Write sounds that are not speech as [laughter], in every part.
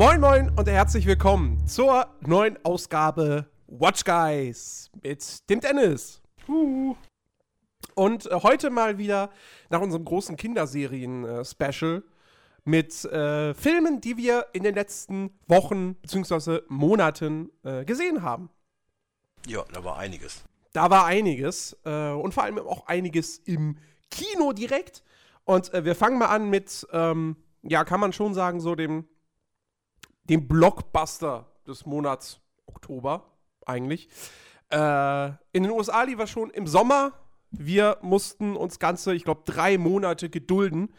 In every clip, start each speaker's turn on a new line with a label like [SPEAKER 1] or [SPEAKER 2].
[SPEAKER 1] Moin Moin und herzlich willkommen zur neuen Ausgabe Watch Guys mit dem Dennis. Und äh, heute mal wieder nach unserem großen Kinderserien-Special mit äh, Filmen, die wir in den letzten Wochen bzw. Monaten äh, gesehen haben.
[SPEAKER 2] Ja, da war einiges.
[SPEAKER 1] Da war einiges äh, und vor allem auch einiges im Kino direkt. Und äh, wir fangen mal an mit, ähm, ja, kann man schon sagen, so dem, dem Blockbuster des Monats Oktober eigentlich. Äh, in den USA lief er schon im Sommer. Wir mussten uns ganze, ich glaube, drei Monate gedulden.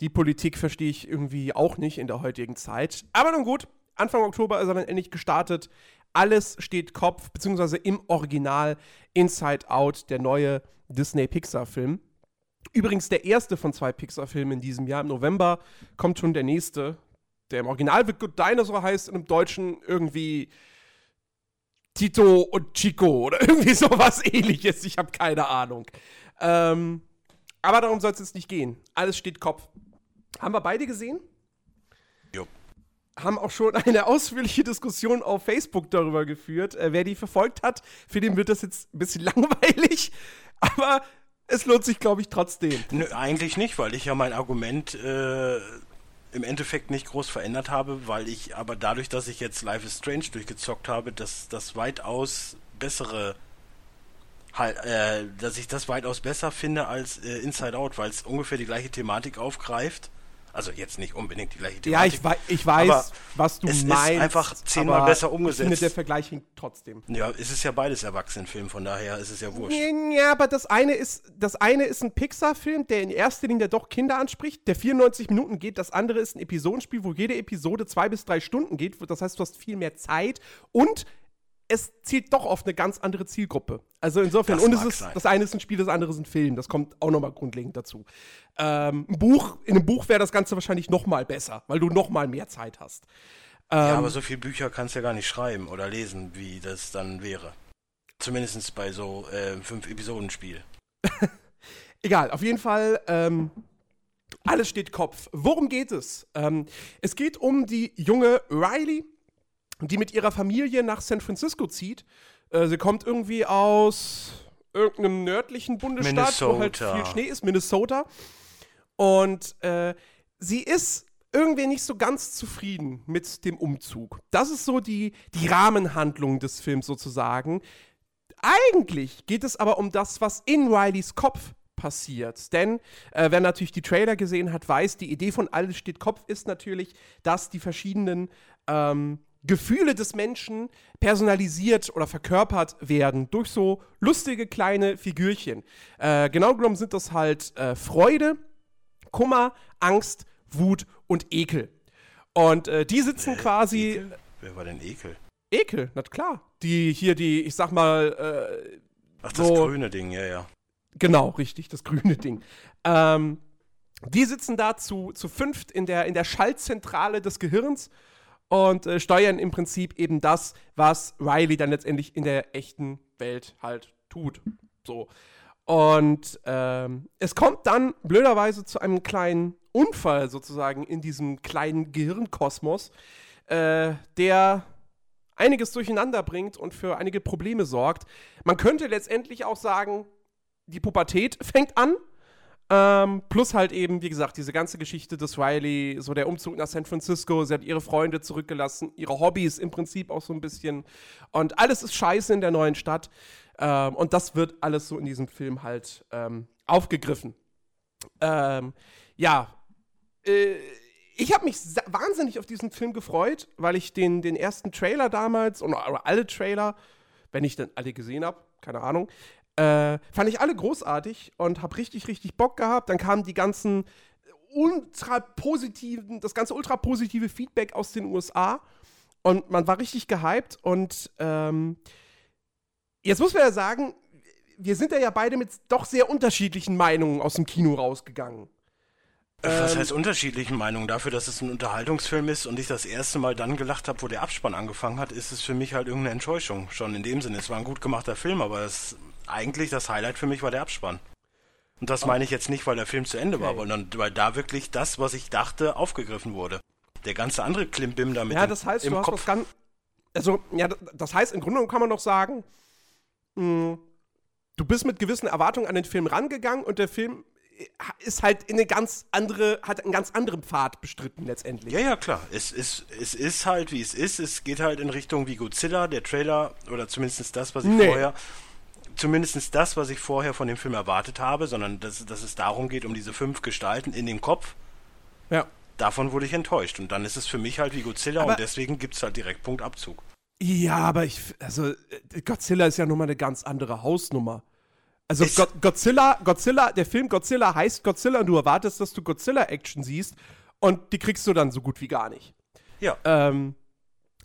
[SPEAKER 1] Die Politik verstehe ich irgendwie auch nicht in der heutigen Zeit. Aber nun gut, Anfang Oktober ist er dann endlich gestartet. Alles steht Kopf, beziehungsweise im Original Inside Out, der neue Disney-Pixar-Film. Übrigens der erste von zwei Pixar-Filmen in diesem Jahr. Im November kommt schon der nächste, der im Original The Good Dinosaur heißt und im Deutschen irgendwie Tito und Chico oder [laughs] irgendwie sowas ähnliches. Ich habe keine Ahnung. Ähm, aber darum soll es jetzt nicht gehen. Alles steht Kopf. Haben wir beide gesehen?
[SPEAKER 2] Jo.
[SPEAKER 1] Haben auch schon eine [laughs] ausführliche Diskussion auf Facebook darüber geführt. Äh, wer die verfolgt hat, für den wird das jetzt ein bisschen [laughs] langweilig. Aber es lohnt sich, glaube ich, trotzdem.
[SPEAKER 2] Nö, eigentlich nicht, weil ich ja mein Argument äh, im Endeffekt nicht groß verändert habe, weil ich aber dadurch, dass ich jetzt Life is Strange durchgezockt habe, dass das weitaus bessere halt, äh, dass ich das weitaus besser finde als äh, Inside Out, weil es ungefähr die gleiche Thematik aufgreift. Also jetzt nicht unbedingt die gleiche
[SPEAKER 1] Ja,
[SPEAKER 2] Thematik.
[SPEAKER 1] ich, wei ich weiß, was du
[SPEAKER 2] es
[SPEAKER 1] meinst.
[SPEAKER 2] ist einfach zehnmal
[SPEAKER 1] aber
[SPEAKER 2] besser
[SPEAKER 1] Ich
[SPEAKER 2] umgesetzt.
[SPEAKER 1] finde, der Vergleich hinkt trotzdem.
[SPEAKER 2] ja, es ist ja beides Erwachsenenfilm, von daher ist es ja wurscht.
[SPEAKER 1] Ja, aber das eine ist, das eine ist ein Pixar-Film, der in erster Linie doch Kinder anspricht, der 94 Minuten geht. Das andere ist ein Episodenspiel, wo jede Episode zwei bis drei Stunden geht. Das heißt, du hast viel mehr Zeit und es zielt doch auf eine ganz andere Zielgruppe. Also insofern,
[SPEAKER 2] Das
[SPEAKER 1] und es ist,
[SPEAKER 2] sein.
[SPEAKER 1] das eine ist ein Spiel, das andere ist ein Film. Das kommt auch nochmal grundlegend dazu. Ähm, ein Buch, in einem Buch wäre das Ganze wahrscheinlich nochmal besser, weil du nochmal mehr Zeit hast.
[SPEAKER 2] Ja,
[SPEAKER 1] Ähm,
[SPEAKER 2] aber so viele Bücher kannst du ja gar nicht schreiben oder lesen, wie das dann wäre. Zumindest bei so äh, fünf Episodenspiel. [laughs]
[SPEAKER 1] Egal, auf jeden Fall, ähm, alles steht Kopf. Worum geht es? Ähm, es geht um die junge Riley, die mit ihrer Familie nach San Francisco zieht. Äh, sie kommt irgendwie aus irgendeinem nördlichen Bundesstaat, wo halt
[SPEAKER 2] Minnesota.
[SPEAKER 1] viel Schnee ist, Minnesota. Und äh, sie ist irgendwie nicht so ganz zufrieden mit dem Umzug. Das ist so die, die Rahmenhandlung des Films sozusagen. Eigentlich geht es aber um das, was in Rileys Kopf passiert. Denn äh, wer natürlich die Trailer gesehen hat, weiß, die Idee von Alles steht Kopf ist natürlich, dass die verschiedenen ähm, Gefühle des Menschen personalisiert oder verkörpert werden durch so lustige kleine Figürchen. Äh, genau genommen sind das halt äh, Freude, Kummer, Angst, Wut und Ekel. Und äh, die sitzen quasi.
[SPEAKER 2] Ekel? Wer war denn Ekel?
[SPEAKER 1] Ekel, na klar. Die hier, die, ich sag mal, äh,
[SPEAKER 2] Ach, das
[SPEAKER 1] So.
[SPEAKER 2] grüne Ding, ja, ja.
[SPEAKER 1] Genau, richtig, das grüne Ding. Ähm, die sitzen da zu, zu fünft in der, in der Schaltzentrale des Gehirns und äh, steuern im Prinzip eben das, was Riley dann letztendlich in der echten Welt halt tut. So. Und ähm, es kommt dann blöderweise zu einem kleinen Unfall sozusagen in diesem kleinen Gehirnkosmos, äh, der einiges durcheinander bringt und für einige Probleme sorgt. Man könnte letztendlich auch sagen, die Pubertät fängt an. Ähm, plus halt eben, wie gesagt, diese ganze Geschichte des Riley, so der Umzug nach San Francisco, sie hat ihre Freunde zurückgelassen, ihre Hobbys im Prinzip auch so ein bisschen. Und alles ist scheiße in der neuen Stadt. Ähm, und das wird alles so in diesem Film halt ähm, aufgegriffen. Ähm, ja, äh, ich habe mich wahnsinnig auf diesen Film gefreut, weil ich den, den ersten Trailer damals, oder alle Trailer, wenn ich dann alle gesehen habe, keine Ahnung, äh, fand ich alle großartig und habe richtig, richtig Bock gehabt. Dann kamen die ganzen ultra positiven, das ganze ultra positive Feedback aus den USA und man war richtig gehypt und ähm, jetzt muss man ja sagen, wir sind da ja beide mit doch sehr unterschiedlichen Meinungen aus dem Kino rausgegangen.
[SPEAKER 2] Was ähm, heißt unterschiedlichen Meinungen? Dafür, dass es ein Unterhaltungsfilm ist und ich das erste Mal dann gelacht habe, wo der Abspann angefangen hat, ist es für mich halt irgendeine Enttäuschung. Schon in dem Sinne. Es war ein gut gemachter Film, aber das, eigentlich das Highlight für mich war der Abspann. Und das oh. meine ich jetzt nicht, weil der Film zu Ende okay. war, sondern weil da wirklich das, was ich dachte, aufgegriffen wurde. Der ganze andere Klimbim damit
[SPEAKER 1] ja, das heißt, im, im Kopf. Ganz, also, ja, das heißt, im Grunde kann man doch sagen, mh, hm, du bist mit gewissen Erwartungen an den Film rangegangen und der Film ist halt in eine ganz andere, hat einen ganz anderen Pfad bestritten letztendlich.
[SPEAKER 2] Ja, ja, klar. Es ist, es ist halt, wie es ist. Es geht halt in Richtung wie Godzilla, der Trailer, oder zumindest das, was ich nee. vorher, zumindest das, was ich vorher von dem Film erwartet habe, sondern dass, dass es darum geht, um diese fünf Gestalten in dem Kopf. Ja. Davon wurde ich enttäuscht. Und dann ist es für mich halt wie Godzilla aber und deswegen gibt es halt direkt Punktabzug.
[SPEAKER 1] Ja, aber ich, also Godzilla ist ja nun mal eine ganz andere Hausnummer. Also Go Godzilla, Godzilla, der Film Godzilla heißt Godzilla und du erwartest, dass du Godzilla-Action siehst und die kriegst du dann so gut wie gar nicht.
[SPEAKER 2] Ja.
[SPEAKER 1] Ähm,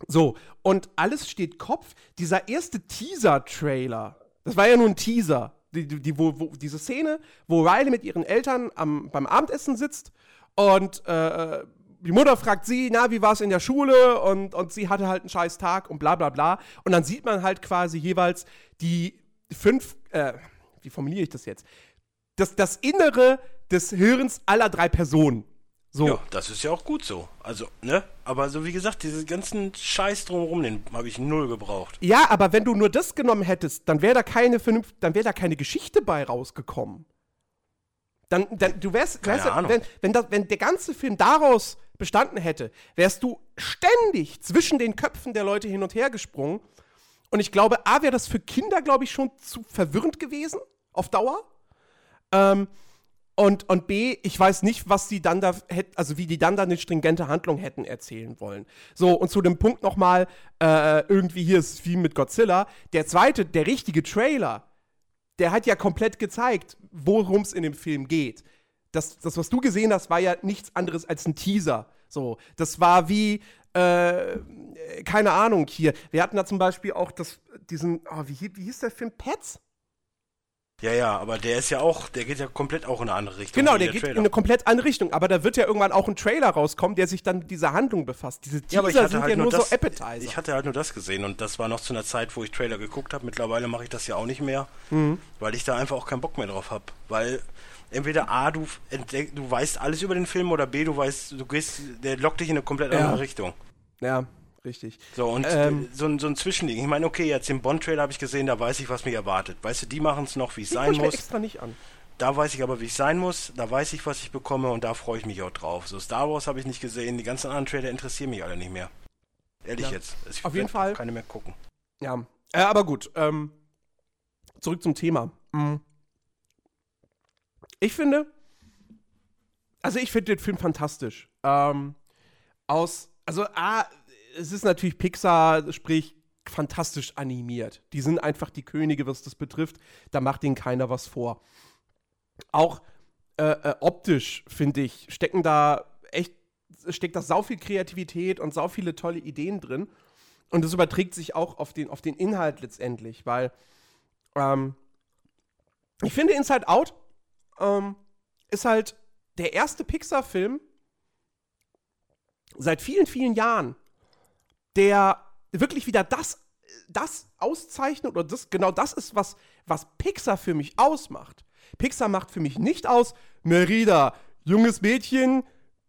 [SPEAKER 1] so, und alles steht Kopf. Dieser erste Teaser-Trailer, das war ja nur ein Teaser. Die, die, wo, wo, diese Szene, wo Riley mit ihren Eltern am, beim Abendessen sitzt und äh, die Mutter fragt sie, na, wie war es in der Schule? Und, und sie hatte halt einen scheiß Tag und bla bla bla. Und dann sieht man halt quasi jeweils die fünf, äh, wie formuliere ich das jetzt? Das, das Innere des Hirns aller drei Personen. So.
[SPEAKER 2] Ja, das ist ja auch gut so. Also, ne? Aber so wie gesagt, diese ganzen Scheiß drumherum, den habe ich null gebraucht.
[SPEAKER 1] Ja, aber wenn du nur das genommen hättest, dann wäre da keine vernünft, dann wäre da keine Geschichte bei rausgekommen. Dann, dann du wärst, keine wärst wenn, wenn, das, wenn der ganze Film daraus bestanden hätte, wärst du ständig zwischen den Köpfen der Leute hin und her gesprungen. Und ich glaube, A, wäre das für Kinder, glaube ich, schon zu verwirrend gewesen auf Dauer. Ähm, und, und B, ich weiß nicht, was sie dann da hätten, also wie die dann da eine stringente Handlung hätten erzählen wollen. So, und zu dem Punkt nochmal, äh, irgendwie hier ist wie mit Godzilla. Der zweite, der richtige Trailer, der hat ja komplett gezeigt, worum es in dem Film geht. Das, das, was du gesehen hast, war ja nichts anderes als ein Teaser. So, das war wie, äh, keine Ahnung hier. Wir hatten da zum Beispiel auch das, diesen, oh, wie, wie hieß der Film? Pets?
[SPEAKER 2] Ja, ja, aber der ist ja auch, der geht ja komplett auch in eine andere Richtung.
[SPEAKER 1] Genau, der, der geht Trailer. in eine komplett andere Richtung. Aber da wird ja irgendwann auch ein Trailer rauskommen, der sich dann mit dieser Handlung befasst. Diese Teaser ja, sind halt ja nur, das, so Appetizer.
[SPEAKER 2] Ich hatte halt nur das gesehen und das war noch zu einer Zeit, wo ich Trailer geguckt habe. Mittlerweile mache ich das ja auch nicht mehr, mhm. weil ich da einfach auch keinen Bock mehr drauf habe. Weil entweder A, du, du weißt alles über den Film oder B, du weißt, du gehst, der lockt dich in eine komplett ja. andere Richtung.
[SPEAKER 1] Ja, richtig.
[SPEAKER 2] So, und ähm, so, ein, so ein Zwischending. Ich meine, okay, jetzt den Bond-Trailer habe ich gesehen, da weiß ich, was mich erwartet. Weißt du, die machen es noch, wie es sein muss. Mir
[SPEAKER 1] extra nicht an.
[SPEAKER 2] Da weiß ich aber, wie es sein muss, da weiß ich, was ich bekomme und da freue ich mich auch drauf. So, Star Wars habe ich nicht gesehen, die ganzen anderen Trailer interessieren mich alle nicht mehr. Ehrlich ja. jetzt.
[SPEAKER 1] Ich Auf jeden Fall.
[SPEAKER 2] keine mehr gucken.
[SPEAKER 1] Ja, äh, aber gut. Ähm, zurück zum Thema. Mhm. Ich finde, also ich finde den Film fantastisch. Ähm, aus, also A, es ist natürlich Pixar, sprich fantastisch animiert. Die sind einfach die Könige, was das betrifft. Da macht ihnen keiner was vor. Auch äh, äh, optisch, finde ich, stecken da echt, steckt da sau viel Kreativität und sau viele tolle Ideen drin. Und das überträgt sich auch auf den, auf den Inhalt letztendlich, weil ähm, ich finde Inside Out ähm, ist halt der erste Pixar-Film seit vielen, vielen Jahren, der wirklich wieder das, das auszeichnet oder das, genau das ist, was, was Pixar für mich ausmacht. Pixar macht für mich nicht aus, Merida, junges Mädchen,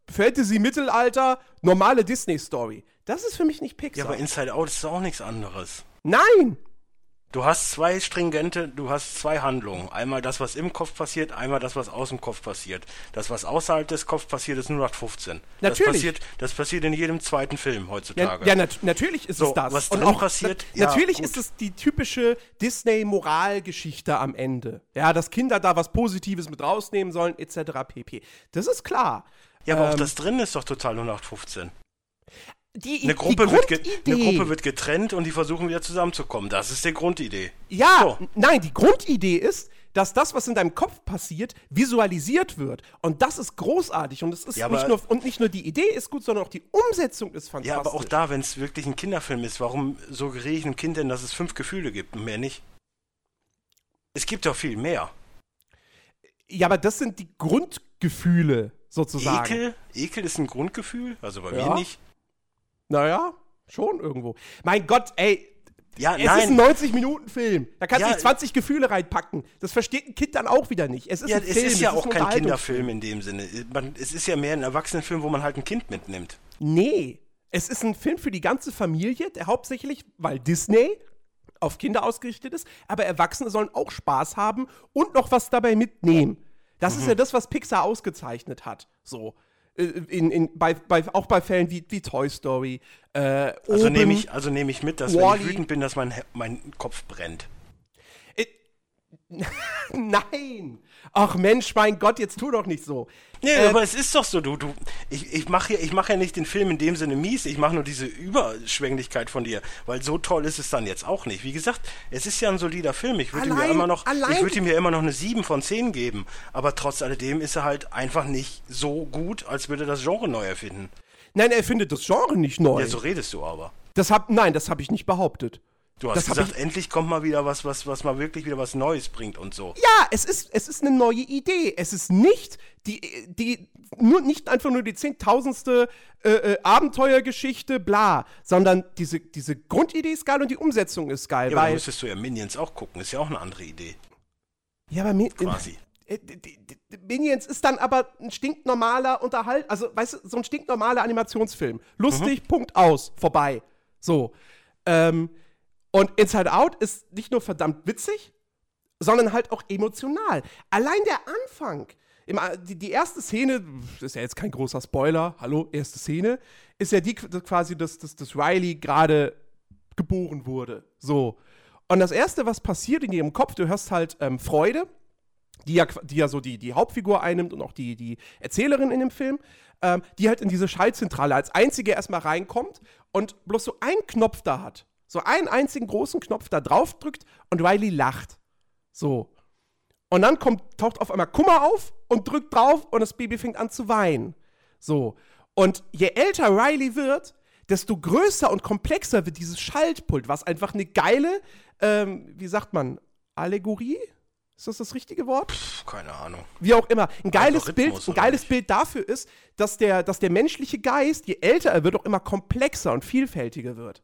[SPEAKER 1] Fantasy-Mittelalter, normale Disney-Story. Das ist für mich nicht Pixar.
[SPEAKER 2] Ja, aber Inside Out ist auch nichts anderes.
[SPEAKER 1] Nein!
[SPEAKER 2] Du hast zwei stringente, du hast zwei Handlungen. Einmal das, was im Kopf passiert, einmal das, was aus dem Kopf passiert. Das, was außerhalb des Kopfs passiert, ist nur nach 15.
[SPEAKER 1] Natürlich.
[SPEAKER 2] Das passiert, das passiert in jedem zweiten Film heutzutage.
[SPEAKER 1] Ja, ja nat natürlich ist so, es das.
[SPEAKER 2] Was Und auch passiert.
[SPEAKER 1] Na, ja, natürlich gut. ist es die typische Disney-Moralgeschichte am Ende. Ja, dass Kinder da was Positives mit rausnehmen sollen, etc. pp. Das ist klar.
[SPEAKER 2] Ja, aber ähm, auch das drin ist doch total nur nach 15
[SPEAKER 1] die,
[SPEAKER 2] eine, Gruppe wird eine Gruppe wird getrennt und die versuchen wieder zusammenzukommen. Das ist die Grundidee.
[SPEAKER 1] Ja, so. nein, die Grundidee ist, dass das, was in deinem Kopf passiert, visualisiert wird. Und das ist großartig. Und es ist ja, nicht nur, und nicht nur die Idee ist gut, sondern auch die Umsetzung ist fantastisch. Ja,
[SPEAKER 2] aber auch da, wenn es wirklich ein Kinderfilm ist, warum suggeriere ich einem Kind denn, dass es fünf Gefühle gibt und mehr nicht? Es gibt doch viel mehr.
[SPEAKER 1] Ja, aber das sind die Grundgefühle sozusagen.
[SPEAKER 2] Ekel? Ekel ist ein Grundgefühl? Also bei
[SPEAKER 1] Ja.
[SPEAKER 2] mir nicht.
[SPEAKER 1] Naja, schon irgendwo. Mein Gott, ey.
[SPEAKER 2] Ja,
[SPEAKER 1] Es
[SPEAKER 2] nein.
[SPEAKER 1] ist ein 90-Minuten-Film. Da kannst du
[SPEAKER 2] Ja.
[SPEAKER 1] nicht 20 Gefühle reinpacken. Das versteht ein Kind dann auch wieder nicht. Es ist
[SPEAKER 2] ja,
[SPEAKER 1] ein
[SPEAKER 2] es
[SPEAKER 1] Film,
[SPEAKER 2] ist ja
[SPEAKER 1] es
[SPEAKER 2] auch
[SPEAKER 1] ein
[SPEAKER 2] kein. Kinderfilm in dem Sinne. Man, es ist ja mehr ein Erwachsenenfilm, wo man halt ein Kind mitnimmt.
[SPEAKER 1] Nee. Es ist ein Film für die ganze Familie, der hauptsächlich, weil Disney auf Kinder ausgerichtet ist, aber Erwachsene sollen auch Spaß haben und noch was dabei mitnehmen. Das
[SPEAKER 2] Mhm.
[SPEAKER 1] ist ja das, was Pixar ausgezeichnet hat. So. Äh, In, in, bei, bei, auch bei Fällen wie, wie Toy Story. Äh,
[SPEAKER 2] Also nehme ich, also nehme ich mit, dass wenn
[SPEAKER 1] Wall-E.
[SPEAKER 2] ich wütend bin, dass mein, mein Kopf brennt. [laughs]
[SPEAKER 1] Nein! Ach Mensch, mein Gott, jetzt tu doch nicht so.
[SPEAKER 2] Nee,
[SPEAKER 1] Äh,
[SPEAKER 2] aber es ist doch so, du, du, ich, ich mache ja, ich mach ja nicht den Film in dem Sinne mies, ich mache nur diese Überschwänglichkeit von dir, weil so toll ist es dann jetzt auch nicht. Wie gesagt, es ist ja ein solider Film, ich würde ihm ja immer noch,
[SPEAKER 1] allein
[SPEAKER 2] ich würde ihm ja immer noch eine 7 von 10 geben, aber trotz alledem ist er halt einfach nicht so gut, als würde das Genre neu erfinden.
[SPEAKER 1] Nein, er findet das Genre nicht neu.
[SPEAKER 2] Ja, so redest du aber.
[SPEAKER 1] das hab, nein, das habe ich nicht behauptet.
[SPEAKER 2] Du hast
[SPEAKER 1] Das
[SPEAKER 2] gesagt, endlich kommt mal wieder was, was, was mal wirklich wieder was Neues bringt und so.
[SPEAKER 1] Ja, es ist, es ist eine neue Idee. Es ist nicht die, die nur nicht einfach nur die zehntausendste äh, äh, Abenteuergeschichte, bla, sondern diese, diese Grundidee ist geil und die Umsetzung ist geil.
[SPEAKER 2] Ja, aber
[SPEAKER 1] weil,
[SPEAKER 2] müsstest du ja Minions auch gucken, ist ja auch eine andere Idee,
[SPEAKER 1] ja, aber Mi-
[SPEAKER 2] quasi.
[SPEAKER 1] äh, Minions ist dann aber ein stinknormaler Unterhalt, also weißt du, so ein stinknormaler Animationsfilm. Lustig,
[SPEAKER 2] Mhm.
[SPEAKER 1] Punkt aus, vorbei. So. Ähm, und Inside Out ist nicht nur verdammt witzig, sondern halt auch emotional. Allein der Anfang, im, die, die erste Szene, ist ja jetzt kein großer Spoiler, hallo, erste Szene, ist ja die quasi, dass, dass, dass Riley gerade geboren wurde. So. Und das Erste, was passiert in ihrem Kopf, du hörst halt ähm, Freude, die ja, die ja so die, die Hauptfigur einnimmt und auch die, die Erzählerin in dem Film, ähm, die halt in diese Schaltzentrale als einzige erstmal reinkommt und bloß so einen Knopf da hat. So einen einzigen großen Knopf da drauf drückt und Riley lacht. So. Und dann kommt, taucht auf einmal Kummer auf und drückt drauf und das Baby fängt an zu weinen. So. Und je älter Riley wird, desto größer und komplexer wird dieses Schaltpult, was einfach eine geile, ähm, wie sagt man, Allegorie? Ist das das richtige Wort?
[SPEAKER 2] Pff, keine Ahnung.
[SPEAKER 1] Wie auch immer. Ein geiles Bild, ein geiles
[SPEAKER 2] nicht?
[SPEAKER 1] Bild dafür ist, dass der, dass der menschliche Geist, je älter er wird, auch immer komplexer und vielfältiger wird.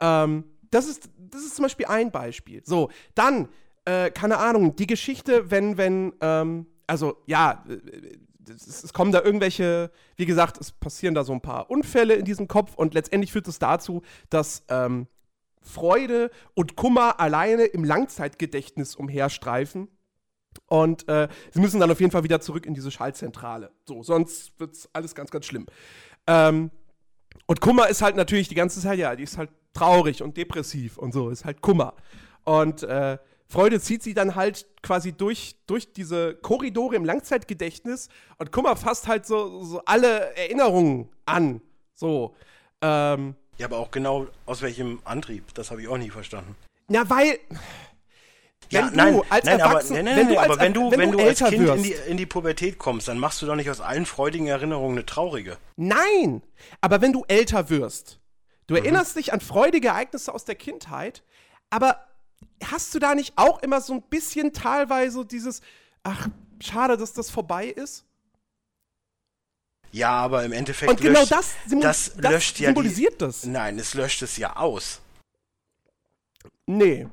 [SPEAKER 1] Ähm, das, ist, das ist zum Beispiel ein Beispiel. So, dann, äh, keine Ahnung, die Geschichte, wenn, wenn, ähm, also ja, äh, es, es kommen da irgendwelche, wie gesagt, es passieren da so ein paar Unfälle in diesem Kopf und letztendlich führt es dazu, dass ähm, Freude und Kummer alleine im Langzeitgedächtnis umherstreifen. Und äh, sie müssen dann auf jeden Fall wieder zurück in diese Schaltzentrale. So, sonst wird es alles ganz, ganz schlimm. Ähm, und Kummer ist halt natürlich die ganze Zeit, ja, die ist halt traurig und depressiv und so, ist halt Kummer. Und äh, Freude zieht sie dann halt quasi durch, durch diese Korridore im Langzeitgedächtnis und Kummer fasst halt so, so alle Erinnerungen an. So. Ähm,
[SPEAKER 2] Ja, aber auch genau aus welchem Antrieb, das habe ich auch nie verstanden.
[SPEAKER 1] na, weil.
[SPEAKER 2] Ja,
[SPEAKER 1] wenn du
[SPEAKER 2] nein,
[SPEAKER 1] als
[SPEAKER 2] nein, aber, nein, nein,
[SPEAKER 1] wenn du als-
[SPEAKER 2] aber wenn du,
[SPEAKER 1] wenn
[SPEAKER 2] wenn
[SPEAKER 1] du
[SPEAKER 2] als Kind in
[SPEAKER 1] wirst-
[SPEAKER 2] die, in die Pubertät kommst, dann machst du doch nicht aus allen freudigen Erinnerungen eine traurige.
[SPEAKER 1] Nein, aber wenn du älter wirst, du
[SPEAKER 2] Mhm.
[SPEAKER 1] erinnerst dich an freudige Ereignisse aus der Kindheit, aber hast du da nicht auch immer so ein bisschen teilweise dieses, ach, schade, dass das vorbei ist?
[SPEAKER 2] Ja, aber im Endeffekt
[SPEAKER 1] Und genau
[SPEAKER 2] löscht,
[SPEAKER 1] das,
[SPEAKER 2] das
[SPEAKER 1] das
[SPEAKER 2] löscht ja
[SPEAKER 1] symbolisiert
[SPEAKER 2] die,
[SPEAKER 1] das.
[SPEAKER 2] Nein, es löscht es ja aus.
[SPEAKER 1] Nee.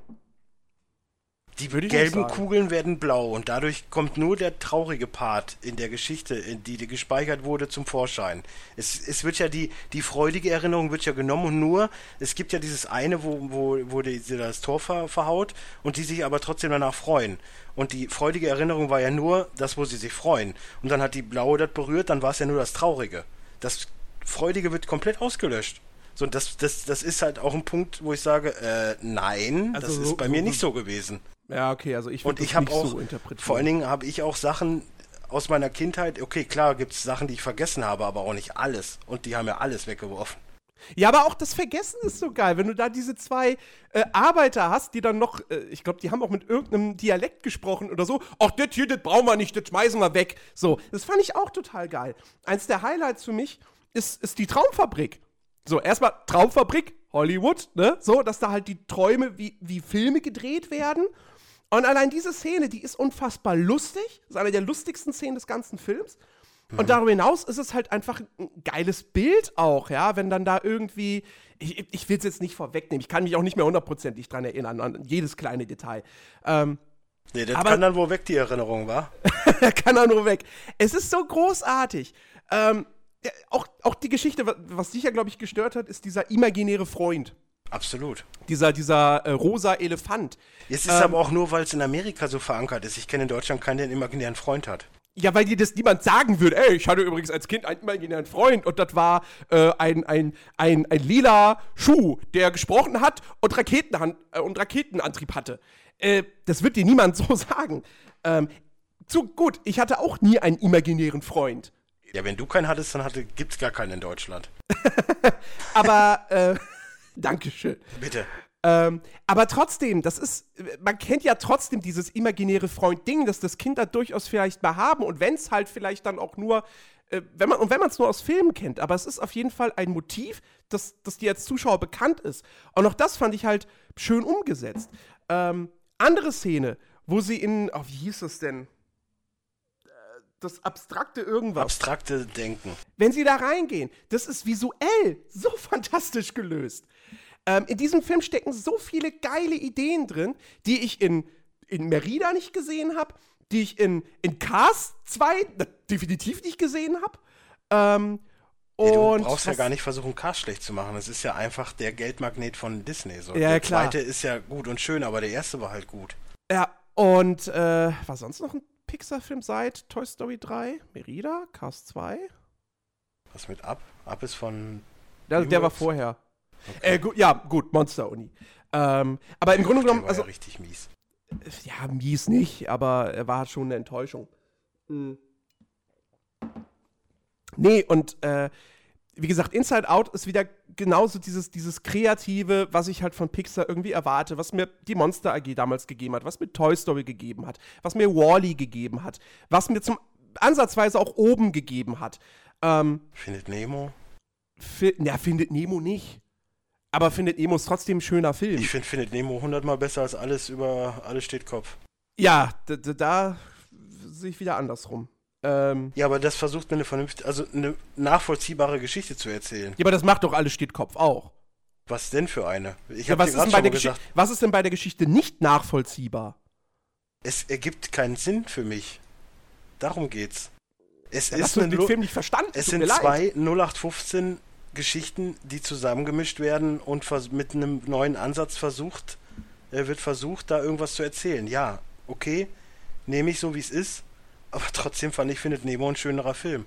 [SPEAKER 2] Die gelben. Kugeln werden blau und dadurch kommt nur der traurige Part in der Geschichte, in die, die gespeichert wurde, zum Vorschein. Es, es wird ja die, die freudige Erinnerung wird ja genommen und nur, es gibt ja dieses eine, wo, wo, wo die, sie das Tor ver, verhaut und die sich aber trotzdem danach freuen. Und die freudige Erinnerung war ja nur das, wo sie sich freuen. Und dann hat die blaue das berührt, dann war es ja nur das Traurige. Das Freudige wird komplett ausgelöscht. So, das, das, das ist halt auch ein Punkt, wo ich sage, äh, nein,
[SPEAKER 1] Also
[SPEAKER 2] das
[SPEAKER 1] so-
[SPEAKER 2] ist bei mir
[SPEAKER 1] so-
[SPEAKER 2] nicht so gewesen.
[SPEAKER 1] Ja, okay, also ich würde das nicht
[SPEAKER 2] auch,
[SPEAKER 1] so interpretieren.
[SPEAKER 2] vor allen Dingen habe ich auch Sachen aus meiner Kindheit, okay, klar gibt es Sachen, die ich vergessen habe, aber auch nicht alles. Und die haben ja alles weggeworfen.
[SPEAKER 1] Ja, aber auch das Vergessen ist so geil, wenn du da diese zwei äh, Arbeiter hast, die dann noch, äh, ich glaube, die haben auch mit irgendeinem Dialekt gesprochen oder so. Ach, das hier, das brauchen wir nicht, das schmeißen wir weg. So, das fand ich auch total geil. Eins der Highlights für mich ist, ist die Traumfabrik. So, erstmal Traumfabrik, Hollywood, ne? So, dass da halt die Träume wie, wie Filme gedreht werden. Und allein diese Szene, die ist unfassbar lustig. Das ist eine der lustigsten Szenen des ganzen Films. Und darüber hinaus ist es halt einfach ein geiles Bild auch, ja, wenn dann da irgendwie, ich, ich will es jetzt nicht vorwegnehmen, ich kann mich auch nicht mehr hundertprozentig dran erinnern, an jedes kleine Detail. Ähm,
[SPEAKER 2] Nee, das
[SPEAKER 1] Aber-
[SPEAKER 2] kann dann wohl weg, die Erinnerung, war? [laughs]
[SPEAKER 1] kann er nur weg. Es ist so großartig. Ähm, auch, auch die Geschichte, wa- was dich ja, glaube ich, gestört hat, ist dieser imaginäre Freund.
[SPEAKER 2] Absolut.
[SPEAKER 1] Dieser, dieser äh, rosa Elefant.
[SPEAKER 2] Es ist
[SPEAKER 1] Ähm,
[SPEAKER 2] aber auch nur, weil es in Amerika so verankert ist. Ich kenne in Deutschland keinen, der einen imaginären Freund hat.
[SPEAKER 1] Ja, weil dir das niemand sagen würde. Ey, ich hatte übrigens als Kind einen imaginären Freund und das war äh, ein, ein, ein, ein lila Schuh, der gesprochen hat und, Raketenhand, äh, und Raketenantrieb hatte. Äh, das wird dir niemand [laughs] so sagen. Ähm, zu gut, ich hatte auch nie einen imaginären Freund.
[SPEAKER 2] Ja, wenn du keinen hattest, dann hatte, gibt's gar keinen in Deutschland. [laughs]
[SPEAKER 1] Aber, äh, [laughs] Dankeschön.
[SPEAKER 2] Bitte.
[SPEAKER 1] Ähm, aber trotzdem, das ist, man kennt ja trotzdem dieses imaginäre Freund-Ding, dass das Kinder durchaus vielleicht mal haben und wenn es halt vielleicht dann auch nur, äh, wenn man, und wenn man es nur aus Filmen kennt, aber es ist auf jeden Fall ein Motiv, das, das dir als Zuschauer bekannt ist. Und auch das fand ich halt schön umgesetzt. Ähm, andere Szene, wo sie in, oh, wie hieß das denn? Äh, Das abstrakte irgendwas.
[SPEAKER 2] Abstrakte Denken.
[SPEAKER 1] Wenn sie da reingehen, das ist visuell so [laughs] fantastisch gelöst. Ähm, in diesem Film stecken so viele geile Ideen drin, die ich in, in Merida nicht gesehen habe, die ich in, in Cars 2 na, definitiv nicht gesehen habe. Ähm,
[SPEAKER 2] Ja, du brauchst ja gar nicht versuchen, Cars schlecht zu machen. Das ist ja einfach der Geldmagnet von Disney. So.
[SPEAKER 1] Ja,
[SPEAKER 2] der
[SPEAKER 1] klar.
[SPEAKER 2] zweite ist ja gut und schön, aber der erste war halt gut.
[SPEAKER 1] Ja, und äh, war sonst noch ein Pixar-Film seit Toy Story 3? Merida? Cars 2?
[SPEAKER 2] Was mit Up? Up ist von.
[SPEAKER 1] Der, der war
[SPEAKER 2] Dreamworks?
[SPEAKER 1] Vorher. Äh, gu ja, gut, Monster Uni. Ähm, aber im Grunde genommen,
[SPEAKER 2] war
[SPEAKER 1] also
[SPEAKER 2] ja richtig mies.
[SPEAKER 1] ja, mies nicht, aber er war schon eine Enttäuschung. Mhm. Nee, und äh, wie gesagt, Inside Out ist wieder genauso dieses, dieses Kreative, was ich halt von Pixar irgendwie erwarte, was mir die Monster AG damals gegeben hat, was mir Toy Story gegeben hat, was mir Wally gegeben hat, was mir zum Ansatzweise auch oben gegeben hat. Ähm,
[SPEAKER 2] Findet Nemo?
[SPEAKER 1] fi ja, findet Nemo nicht. Aber findet Nemo ist trotzdem ein schöner Film.
[SPEAKER 2] Ich finde Findet Nemo hundertmal besser als alles über Alles steht Kopf.
[SPEAKER 1] ja, da, da, sehe ich wieder andersrum. Ähm,
[SPEAKER 2] Ja, aber das versucht mir eine vernünftige, also eine nachvollziehbare Geschichte zu erzählen.
[SPEAKER 1] ja, aber das macht doch alles steht Kopf auch.
[SPEAKER 2] Was denn für eine? Ich
[SPEAKER 1] Ja, was, ist
[SPEAKER 2] gerade
[SPEAKER 1] denn bei
[SPEAKER 2] schon gesagt,
[SPEAKER 1] was ist denn bei der Geschichte nicht nachvollziehbar?
[SPEAKER 2] es ergibt keinen Sinn für mich. Darum geht's. Es
[SPEAKER 1] Ja, hast
[SPEAKER 2] ist
[SPEAKER 1] du
[SPEAKER 2] ein
[SPEAKER 1] Film nicht verstanden?
[SPEAKER 2] Es sind zwei 0815 Geschichten, die zusammengemischt werden und mit einem neuen Ansatz versucht, äh, wird versucht, da irgendwas zu erzählen. Ja, okay, nehme ich so wie es ist, aber [laughs] trotzdem fand ich Findet Nemo ein schönerer Film.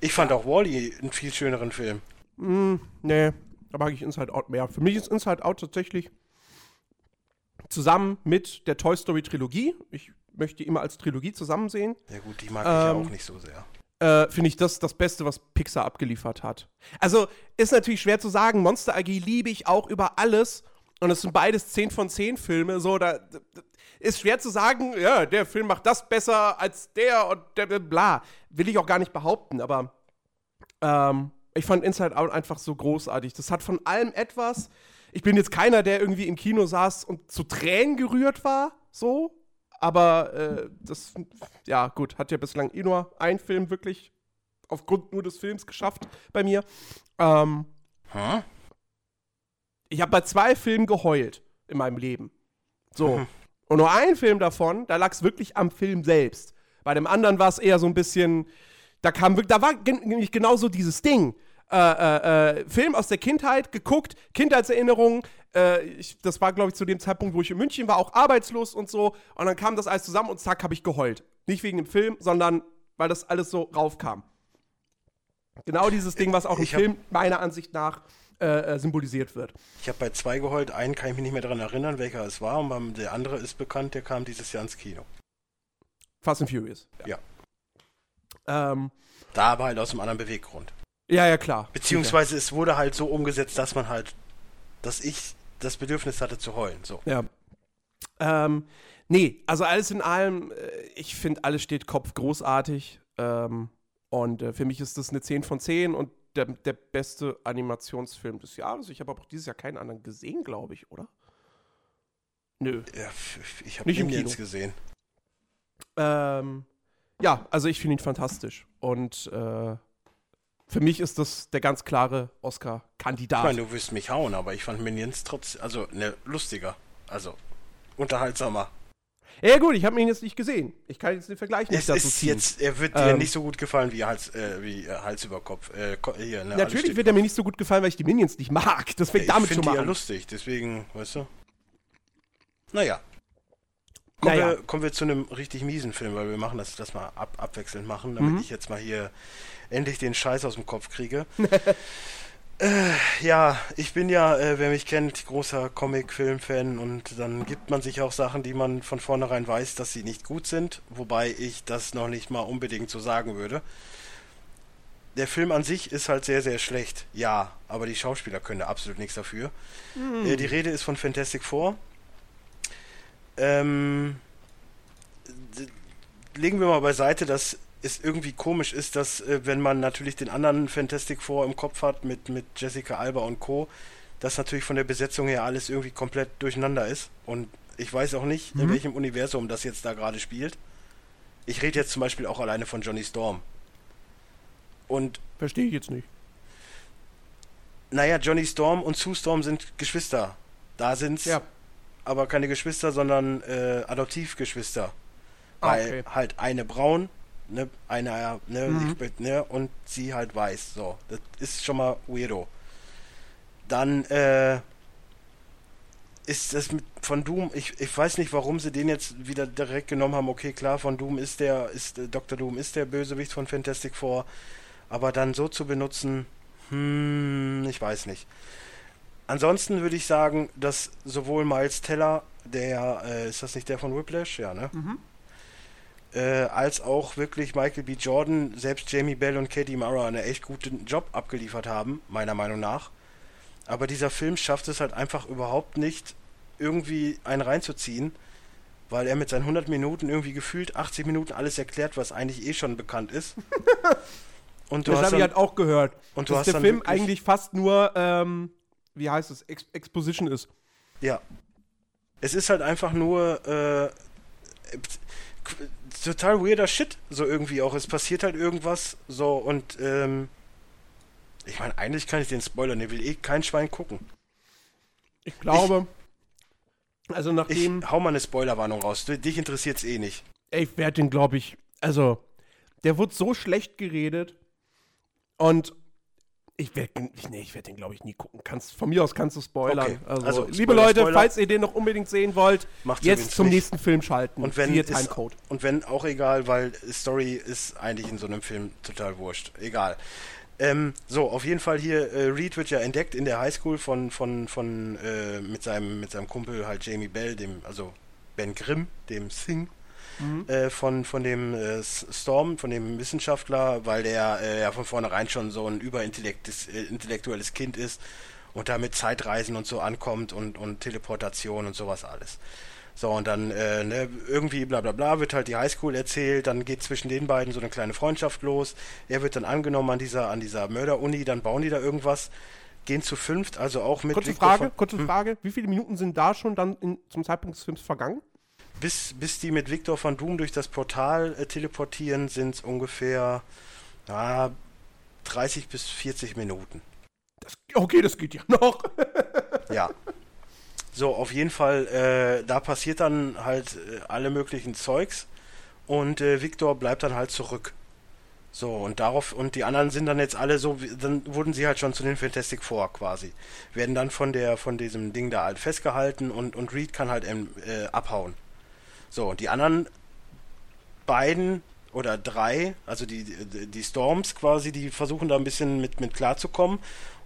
[SPEAKER 2] Ich fand auch Wally einen viel schöneren Film.
[SPEAKER 1] Mm, nee, da mag ich Inside Out mehr. Für mich ist Inside Out tatsächlich zusammen mit der Toy Story Trilogie, ich möchte die immer als Trilogie zusammen sehen,
[SPEAKER 2] Ja gut, die mag ich ja
[SPEAKER 1] Ähm,
[SPEAKER 2] auch nicht so sehr.
[SPEAKER 1] Äh, finde ich das das Beste, was Pixar abgeliefert hat. Also ist natürlich schwer zu sagen, Monster AG liebe ich auch über alles und es sind beides 10 von 10 Filme, so da, da ist schwer zu sagen, ja, der Film macht das besser als der und der bla. Will ich auch gar nicht behaupten, aber ähm, ich fand Inside Out einfach so großartig. Das hat von allem etwas. Ich bin jetzt keiner, der irgendwie im Kino saß und zu Tränen gerührt war, so. Aber äh, das, ja, gut, hat ja bislang eh nur ein Film wirklich aufgrund nur des Films geschafft bei mir. Ähm,
[SPEAKER 2] Hm?
[SPEAKER 1] ich habe bei zwei Filmen geheult in meinem Leben. So.
[SPEAKER 2] Mhm.
[SPEAKER 1] Und nur ein Film davon, da lag es wirklich am Film selbst. Bei dem anderen war es eher so ein bisschen, da kam wirklich, da war nämlich genauso dieses Ding. Äh, äh, äh, Film aus der Kindheit, geguckt, Kindheitserinnerungen. Äh, ich, das war, glaube ich, zu dem Zeitpunkt, wo ich in München war, auch arbeitslos und so. Und dann kam das alles zusammen und zack, habe ich geheult. Nicht wegen dem Film, sondern weil das alles so raufkam. Genau dieses Ding, was auch im Film meiner Ansicht nach äh, äh, symbolisiert wird.
[SPEAKER 2] Ich habe bei zwei geheult, einen kann ich mich nicht mehr daran erinnern, welcher es war, und beim, der andere ist bekannt, der kam dieses Jahr ins Kino.
[SPEAKER 1] Fast and Furious.
[SPEAKER 2] Ja.
[SPEAKER 1] Ähm,
[SPEAKER 2] Da aber halt aus einem anderen Beweggrund.
[SPEAKER 1] ja, ja, klar.
[SPEAKER 2] Beziehungsweise es wurde halt so umgesetzt, dass man halt, dass ich das Bedürfnis hatte zu heulen. So.
[SPEAKER 1] Ja. Ähm, nee, also alles in allem, äh, ich finde, alles steht Kopf großartig. Ähm, und äh, für mich ist das eine 10 von 10 und der, der beste Animationsfilm des Jahres. Ich habe aber auch dieses Jahr keinen anderen gesehen, glaube ich, oder? Nö.
[SPEAKER 2] Ja, ich habe
[SPEAKER 1] Nicht im Kino.
[SPEAKER 2] gesehen.
[SPEAKER 1] Ähm, ja, also ich finde ihn fantastisch. Und äh, für mich ist das der ganz klare
[SPEAKER 2] Ich
[SPEAKER 1] Oscar-Kandidat.
[SPEAKER 2] meine, du wirst mich hauen, aber ich fand Minions trotz, also ne, lustiger. Also unterhaltsamer.
[SPEAKER 1] Ja, gut, ich habe ihn jetzt nicht gesehen. Ich kann jetzt den Vergleich nicht
[SPEAKER 2] Es
[SPEAKER 1] dazu
[SPEAKER 2] ist
[SPEAKER 1] ziehen.
[SPEAKER 2] jetzt, er wird dir
[SPEAKER 1] Ähm.
[SPEAKER 2] nicht so gut gefallen wie Hals, äh, wie äh, Hals über Kopf. Äh, hier, ne,
[SPEAKER 1] Natürlich wird er mir nicht so gut gefallen, weil ich die Minions nicht mag. Das fängt
[SPEAKER 2] Ich
[SPEAKER 1] damit
[SPEAKER 2] finde
[SPEAKER 1] schon
[SPEAKER 2] die
[SPEAKER 1] mal
[SPEAKER 2] ja
[SPEAKER 1] an.
[SPEAKER 2] lustig, deswegen, weißt du. Naja. Kommen,
[SPEAKER 1] Naja.
[SPEAKER 2] wir, kommen wir zu einem richtig miesen Film, weil wir machen das, das mal ab, abwechselnd machen, damit
[SPEAKER 1] Mhm.
[SPEAKER 2] ich jetzt mal hier endlich den Scheiß aus dem Kopf kriege. [laughs] äh, ja, ich bin ja, äh, wer mich kennt, großer Comic-Film-Fan und dann gibt man sich auch Sachen, die man von vornherein weiß, dass sie nicht gut sind, wobei ich das noch nicht mal unbedingt so sagen würde. Der Film an sich ist halt sehr, sehr schlecht, ja, aber die Schauspieler können da absolut nichts dafür. Äh, die Rede ist von Fantastic Four. Ähm, legen wir mal beiseite, dass es irgendwie komisch ist, dass äh, wenn man natürlich den anderen Fantastic Four im Kopf hat mit, mit Jessica Alba und Co., dass natürlich von der Besetzung her alles irgendwie komplett durcheinander ist. Und ich weiß auch nicht, in
[SPEAKER 1] Mhm.
[SPEAKER 2] welchem Universum das jetzt da gerade spielt. Ich rede jetzt zum Beispiel auch alleine von Johnny Storm. Und
[SPEAKER 1] Verstehe ich jetzt nicht.
[SPEAKER 2] naja, Johnny Storm und Sue Storm sind Geschwister. Da sind's
[SPEAKER 1] Ja.
[SPEAKER 2] aber keine Geschwister, sondern äh, Adoptivgeschwister.
[SPEAKER 1] Ah,
[SPEAKER 2] Weil
[SPEAKER 1] okay.
[SPEAKER 2] halt eine braun, ne, eine, ne,
[SPEAKER 1] Mhm.
[SPEAKER 2] ich, bin- ne, und sie halt weiß. So, das ist schon mal weirdo. Dann äh, ist das mit von Doom, ich, ich weiß nicht, warum sie den jetzt wieder direkt genommen haben. Okay, klar, von Doom ist der, ist äh, Dr. Doom ist der Bösewicht von Fantastic Four, aber dann so zu benutzen, hm, ich weiß nicht. Ansonsten würde ich sagen, dass sowohl Miles Teller, der, äh, ist das nicht der von Whiplash? Ja, ne?
[SPEAKER 1] Mhm.
[SPEAKER 2] Äh, als auch wirklich Michael B. Jordan, selbst Jamie Bell und Katie Mara einen echt guten Job abgeliefert haben, meiner Meinung nach. Aber dieser Film schafft es halt einfach überhaupt nicht, irgendwie einen reinzuziehen, weil er mit seinen 100 Minuten irgendwie gefühlt 80 Minuten alles erklärt, was eigentlich eh schon bekannt ist. [laughs] Und du
[SPEAKER 1] Das
[SPEAKER 2] hast
[SPEAKER 1] habe ich halt auch gehört.
[SPEAKER 2] und du
[SPEAKER 1] dass
[SPEAKER 2] hast
[SPEAKER 1] der Film eigentlich fast nur, ähm, wie heißt es, Ex Exposition ist.
[SPEAKER 2] Ja. Es ist halt einfach nur äh, total weirder Shit, so irgendwie auch. Es passiert halt irgendwas, so und ähm, ich meine, eigentlich kann ich den spoilern, der will eh kein Schwein gucken.
[SPEAKER 1] Ich glaube, also
[SPEAKER 2] Ich
[SPEAKER 1] nachdem,
[SPEAKER 2] hau mal eine Spoilerwarnung raus. Du- Dich interessiert's eh nicht.
[SPEAKER 1] ey, ich werde den, glaube ich, also, der wurde so schlecht geredet und ich werde nee, ich werd den, glaube ich, nie gucken. Kannst, von mir aus kannst du spoilern.
[SPEAKER 2] Okay,
[SPEAKER 1] Also,
[SPEAKER 2] also
[SPEAKER 1] liebe
[SPEAKER 2] Spoiler,
[SPEAKER 1] Leute,
[SPEAKER 2] Spoiler.
[SPEAKER 1] falls ihr den noch unbedingt sehen wollt,
[SPEAKER 2] Macht's
[SPEAKER 1] jetzt zum
[SPEAKER 2] nicht.
[SPEAKER 1] nächsten Film schalten.
[SPEAKER 2] Und wenn ist-
[SPEAKER 1] Timecode.
[SPEAKER 2] Und wenn auch egal, weil Story ist eigentlich in so einem Film total wurscht. Egal. Ähm, so, auf jeden Fall hier, äh, Reed wird ja entdeckt in der Highschool von, von, von, äh, mit seinem, mit seinem Kumpel halt Jamie Bell, dem, also Ben Grimm, dem Sing,
[SPEAKER 1] Mhm.
[SPEAKER 2] äh, von, von dem äh, Storm, von dem Wissenschaftler, weil der äh, ja von vornherein schon so ein überintellektes, äh, intellektuelles Kind ist und da mit Zeitreisen und so ankommt und, und Teleportation und sowas alles. So, und dann äh, ne, irgendwie bla bla bla wird halt die Highschool erzählt, dann geht zwischen den beiden so eine kleine Freundschaft los. Er wird dann angenommen an dieser, an dieser Mörderuni, dann bauen die da irgendwas, gehen zu fünft, also auch mit
[SPEAKER 1] Kurze
[SPEAKER 2] Victor
[SPEAKER 1] Frage,
[SPEAKER 2] von-
[SPEAKER 1] kurze Frage. Wie viele Minuten sind da schon dann in, zum Zeitpunkt des Films vergangen?
[SPEAKER 2] Bis, bis die mit Victor von Doom durch das Portal äh, teleportieren, sind es ungefähr ja, 30 bis 40 Minuten.
[SPEAKER 1] Das, okay, das geht ja noch. [laughs]
[SPEAKER 2] Ja. So, auf jeden Fall, äh, da passiert dann halt äh, alle möglichen Zeugs und äh, Victor bleibt dann halt zurück. So, und darauf, und die anderen sind dann jetzt alle so, dann wurden sie halt schon zu den Fantastic Four quasi. Werden dann von der, von diesem Ding da halt festgehalten und, und Reed kann halt ähm, äh, abhauen. So, und die anderen beiden oder drei, also die, die, Storms quasi, die versuchen da ein bisschen mit, mit klarzukommen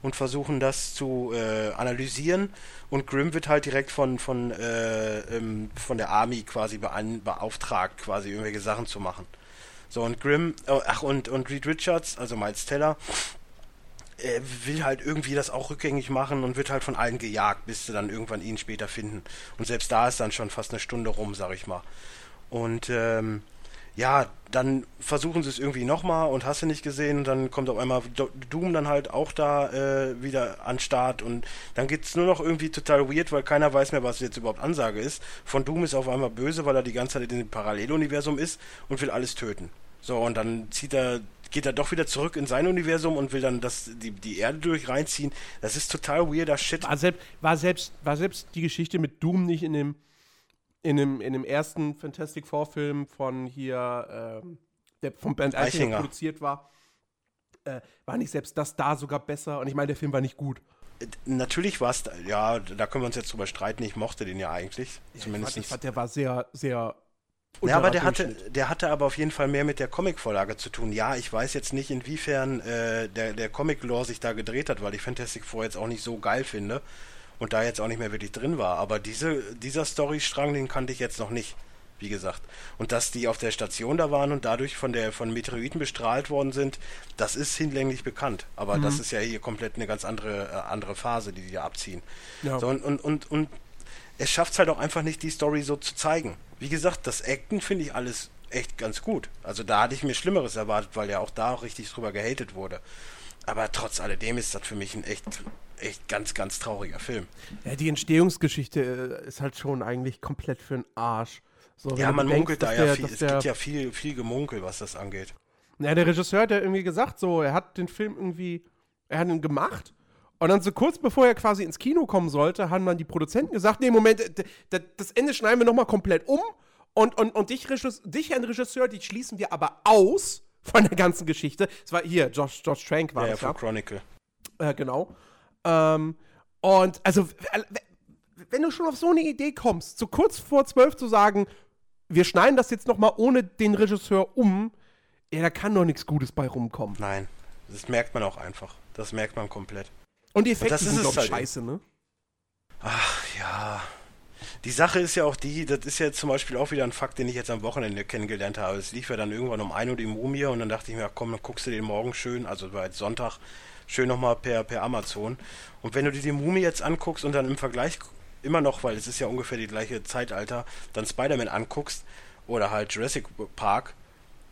[SPEAKER 2] und versuchen das zu äh, analysieren. Und Grimm wird halt direkt von, von, äh, ähm, von der Army quasi beauftragt, quasi irgendwelche Sachen zu machen. So, und Grimm, oh, ach, und, und Reed Richards, also Miles Teller, er will halt irgendwie das auch rückgängig machen und wird halt von allen gejagt, bis sie dann irgendwann ihn später finden. Und selbst da ist dann schon fast eine Stunde rum, sag ich mal. Und ähm, ja, dann versuchen sie es irgendwie nochmal und hast du nicht gesehen und dann kommt auf einmal Doom dann halt auch da äh, wieder an Start und dann geht's nur noch irgendwie total weird, weil keiner weiß mehr, was jetzt überhaupt Ansage ist. Von Doom ist auf einmal böse, weil er die ganze Zeit in dem Paralleluniversum ist und will alles töten. So, und dann zieht er, geht er doch wieder zurück in sein Universum und will dann das, die, die Erde durch reinziehen. Das ist total weirder Shit.
[SPEAKER 1] War selbst, war selbst, war selbst die Geschichte mit Doom nicht in dem in dem, in dem ersten Fantastic Four-Film von hier, ähm, der vom Band Eichinger produziert war, äh, war nicht selbst das da sogar besser. Und ich meine, der Film war nicht gut.
[SPEAKER 2] Natürlich war es, ja, da können wir uns jetzt drüber streiten. Ich mochte den ja eigentlich.
[SPEAKER 1] Ja, zumindest. Ich fand, ich fand, der war sehr, sehr.
[SPEAKER 2] Ja, aber der hatte, der hatte aber auf jeden Fall mehr mit der Comic-Vorlage zu tun. Ja, ich weiß jetzt nicht, inwiefern äh, der, der Comic-Lore sich da gedreht hat, weil ich Fantastic Four jetzt auch nicht so geil finde und da jetzt auch nicht mehr wirklich drin war. Aber diese, dieser Storystrang, den kannte ich jetzt noch nicht, wie gesagt. Und dass die auf der Station da waren und dadurch von der von Meteoriten bestrahlt worden sind, das ist hinlänglich bekannt. Aber mhm. das ist ja hier komplett eine ganz andere, äh, andere Phase, die die da abziehen. Ja. So, und, und, und, und es schafft es halt auch einfach nicht, die Story so zu zeigen. Wie gesagt, das Acten finde ich alles echt ganz gut. Also da hatte ich mir Schlimmeres erwartet, weil ja auch da richtig drüber gehatet wurde. Aber trotz alledem ist das für mich ein echt echt ganz, ganz trauriger Film.
[SPEAKER 1] Ja, die Entstehungsgeschichte äh, ist halt schon eigentlich komplett für den Arsch.
[SPEAKER 2] So, ja, man denkst, munkelt da ja der, viel. Es gibt ja viel, viel Gemunkel, was das angeht.
[SPEAKER 1] Ja, der Regisseur hat ja irgendwie gesagt, so, er hat den Film irgendwie, er hat ihn gemacht. Und dann so kurz bevor er quasi ins Kino kommen sollte, haben dann die Produzenten gesagt, nee, Moment, das Ende schneiden wir nochmal komplett um. Und, und, und dich, dich, Herrn Regisseur, dich schließen wir aber aus von der ganzen Geschichte. Es war hier, Josh, Josh Trank war
[SPEAKER 2] ja, das, ja. Chronicle.
[SPEAKER 1] Äh, genau. Ähm, und also, wenn du schon auf so eine Idee kommst, so kurz vor zwölf zu sagen, wir schneiden das jetzt noch mal ohne den Regisseur um, ja, da kann doch nichts Gutes bei rumkommen.
[SPEAKER 2] Nein, das merkt man auch einfach. Das merkt man komplett.
[SPEAKER 1] Und die Effekte sind doch halt scheiße, ne?
[SPEAKER 2] Ach, ja. Die Sache ist ja auch die, das ist ja zum Beispiel auch wieder ein Fakt, den ich jetzt am Wochenende kennengelernt habe. Es lief ja dann irgendwann um 1 Uhr die Mumie und dann dachte ich mir, komm, dann guckst du den morgen schön, also war jetzt Sonntag, schön nochmal per, per Amazon. Und wenn du dir die Mumie jetzt anguckst und dann im Vergleich immer noch, weil es ist ja ungefähr die gleiche Zeitalter, dann Spider-Man anguckst oder halt Jurassic Park,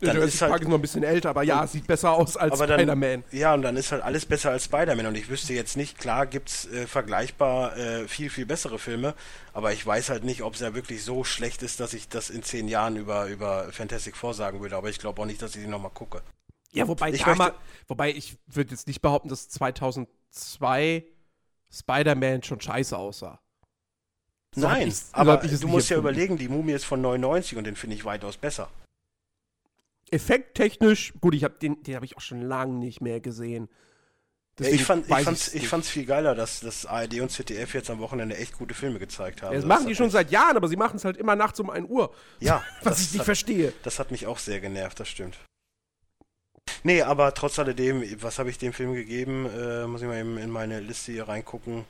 [SPEAKER 1] dann Jurassic ist halt, Park ist noch ein bisschen älter, aber ja, sieht besser aus als Spider-Man.
[SPEAKER 2] Ja, und dann ist halt alles besser als Spider-Man. Und ich wüsste jetzt nicht, klar gibt's äh, vergleichbar äh, viel, viel bessere Filme, aber ich weiß halt nicht, ob es ja wirklich so schlecht ist, dass ich das in zehn Jahren über, über Fantastic Four sagen würde. Aber ich glaube auch nicht, dass ich die nochmal gucke.
[SPEAKER 1] Ja, wobei ich, wobei ich würde jetzt nicht behaupten, dass 2002 Spider-Man schon scheiße aussah.
[SPEAKER 2] So Nein, aber du musst ja überlegen, die Mumie ist von 99 und den finde ich weitaus besser.
[SPEAKER 1] Effekttechnisch, gut, ich hab, den, den habe ich auch schon lange nicht mehr gesehen.
[SPEAKER 2] Deswegen ich, fand, ich, fand's, ich fand's viel geiler, dass das ARD und ZDF jetzt am Wochenende echt gute Filme gezeigt haben.
[SPEAKER 1] Ja, das, das machen die schon seit Jahren, aber sie machen es halt immer nachts um 1 Uhr. [laughs]
[SPEAKER 2] Ja. [laughs]
[SPEAKER 1] Was ich nicht
[SPEAKER 2] hat,
[SPEAKER 1] verstehe.
[SPEAKER 2] Das hat mich auch sehr genervt, das stimmt. Nee, aber trotz alledem, was habe ich dem Film gegeben? Äh, muss ich mal eben in meine Liste hier reingucken.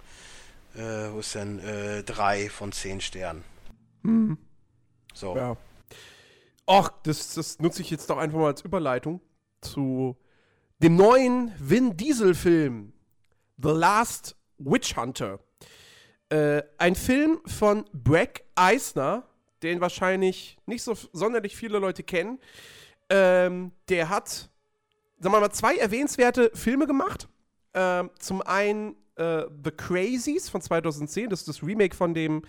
[SPEAKER 2] Äh, wo ist denn? Äh, drei von zehn Sternen.
[SPEAKER 1] Hm. So. Ja. Ach, das, das nutze ich jetzt doch einfach mal als Überleitung zu dem neuen Vin Diesel-Film The Last Witch Hunter. Äh, ein Film von Breck Eisner, den wahrscheinlich nicht so sonderlich viele Leute kennen. Ähm, der hat sagen wir mal, zwei erwähnenswerte Filme gemacht. Ähm, zum einen äh, The Crazies von 2010, das ist das Remake von dem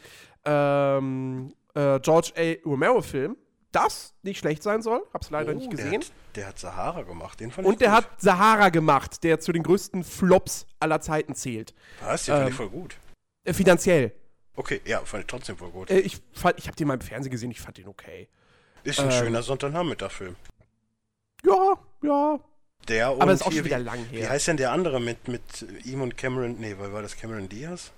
[SPEAKER 1] ähm, äh, George A. Romero-Film. Das nicht schlecht sein soll, hab's leider oh, nicht gesehen. Der
[SPEAKER 2] hat, der hat, Sahara gemacht, den
[SPEAKER 1] fand Und der gut. hat Sahara gemacht, der zu den größten Flops aller Zeiten zählt.
[SPEAKER 2] Was? Den ähm, fand ich voll gut.
[SPEAKER 1] Äh, finanziell.
[SPEAKER 2] Okay, ja, fand ich trotzdem voll gut.
[SPEAKER 1] Äh, ich, fand, ich hab den mal im Fernsehen gesehen, ich fand den okay.
[SPEAKER 2] Ist ein ähm, schöner Sonntagnachmittag-Film.
[SPEAKER 1] Ja, ja,
[SPEAKER 2] der
[SPEAKER 1] und Aber ist auch schon wieder lang her.
[SPEAKER 2] Wie heißt denn der andere mit, mit ihm und Cameron? Nee, war das Cameron Diaz?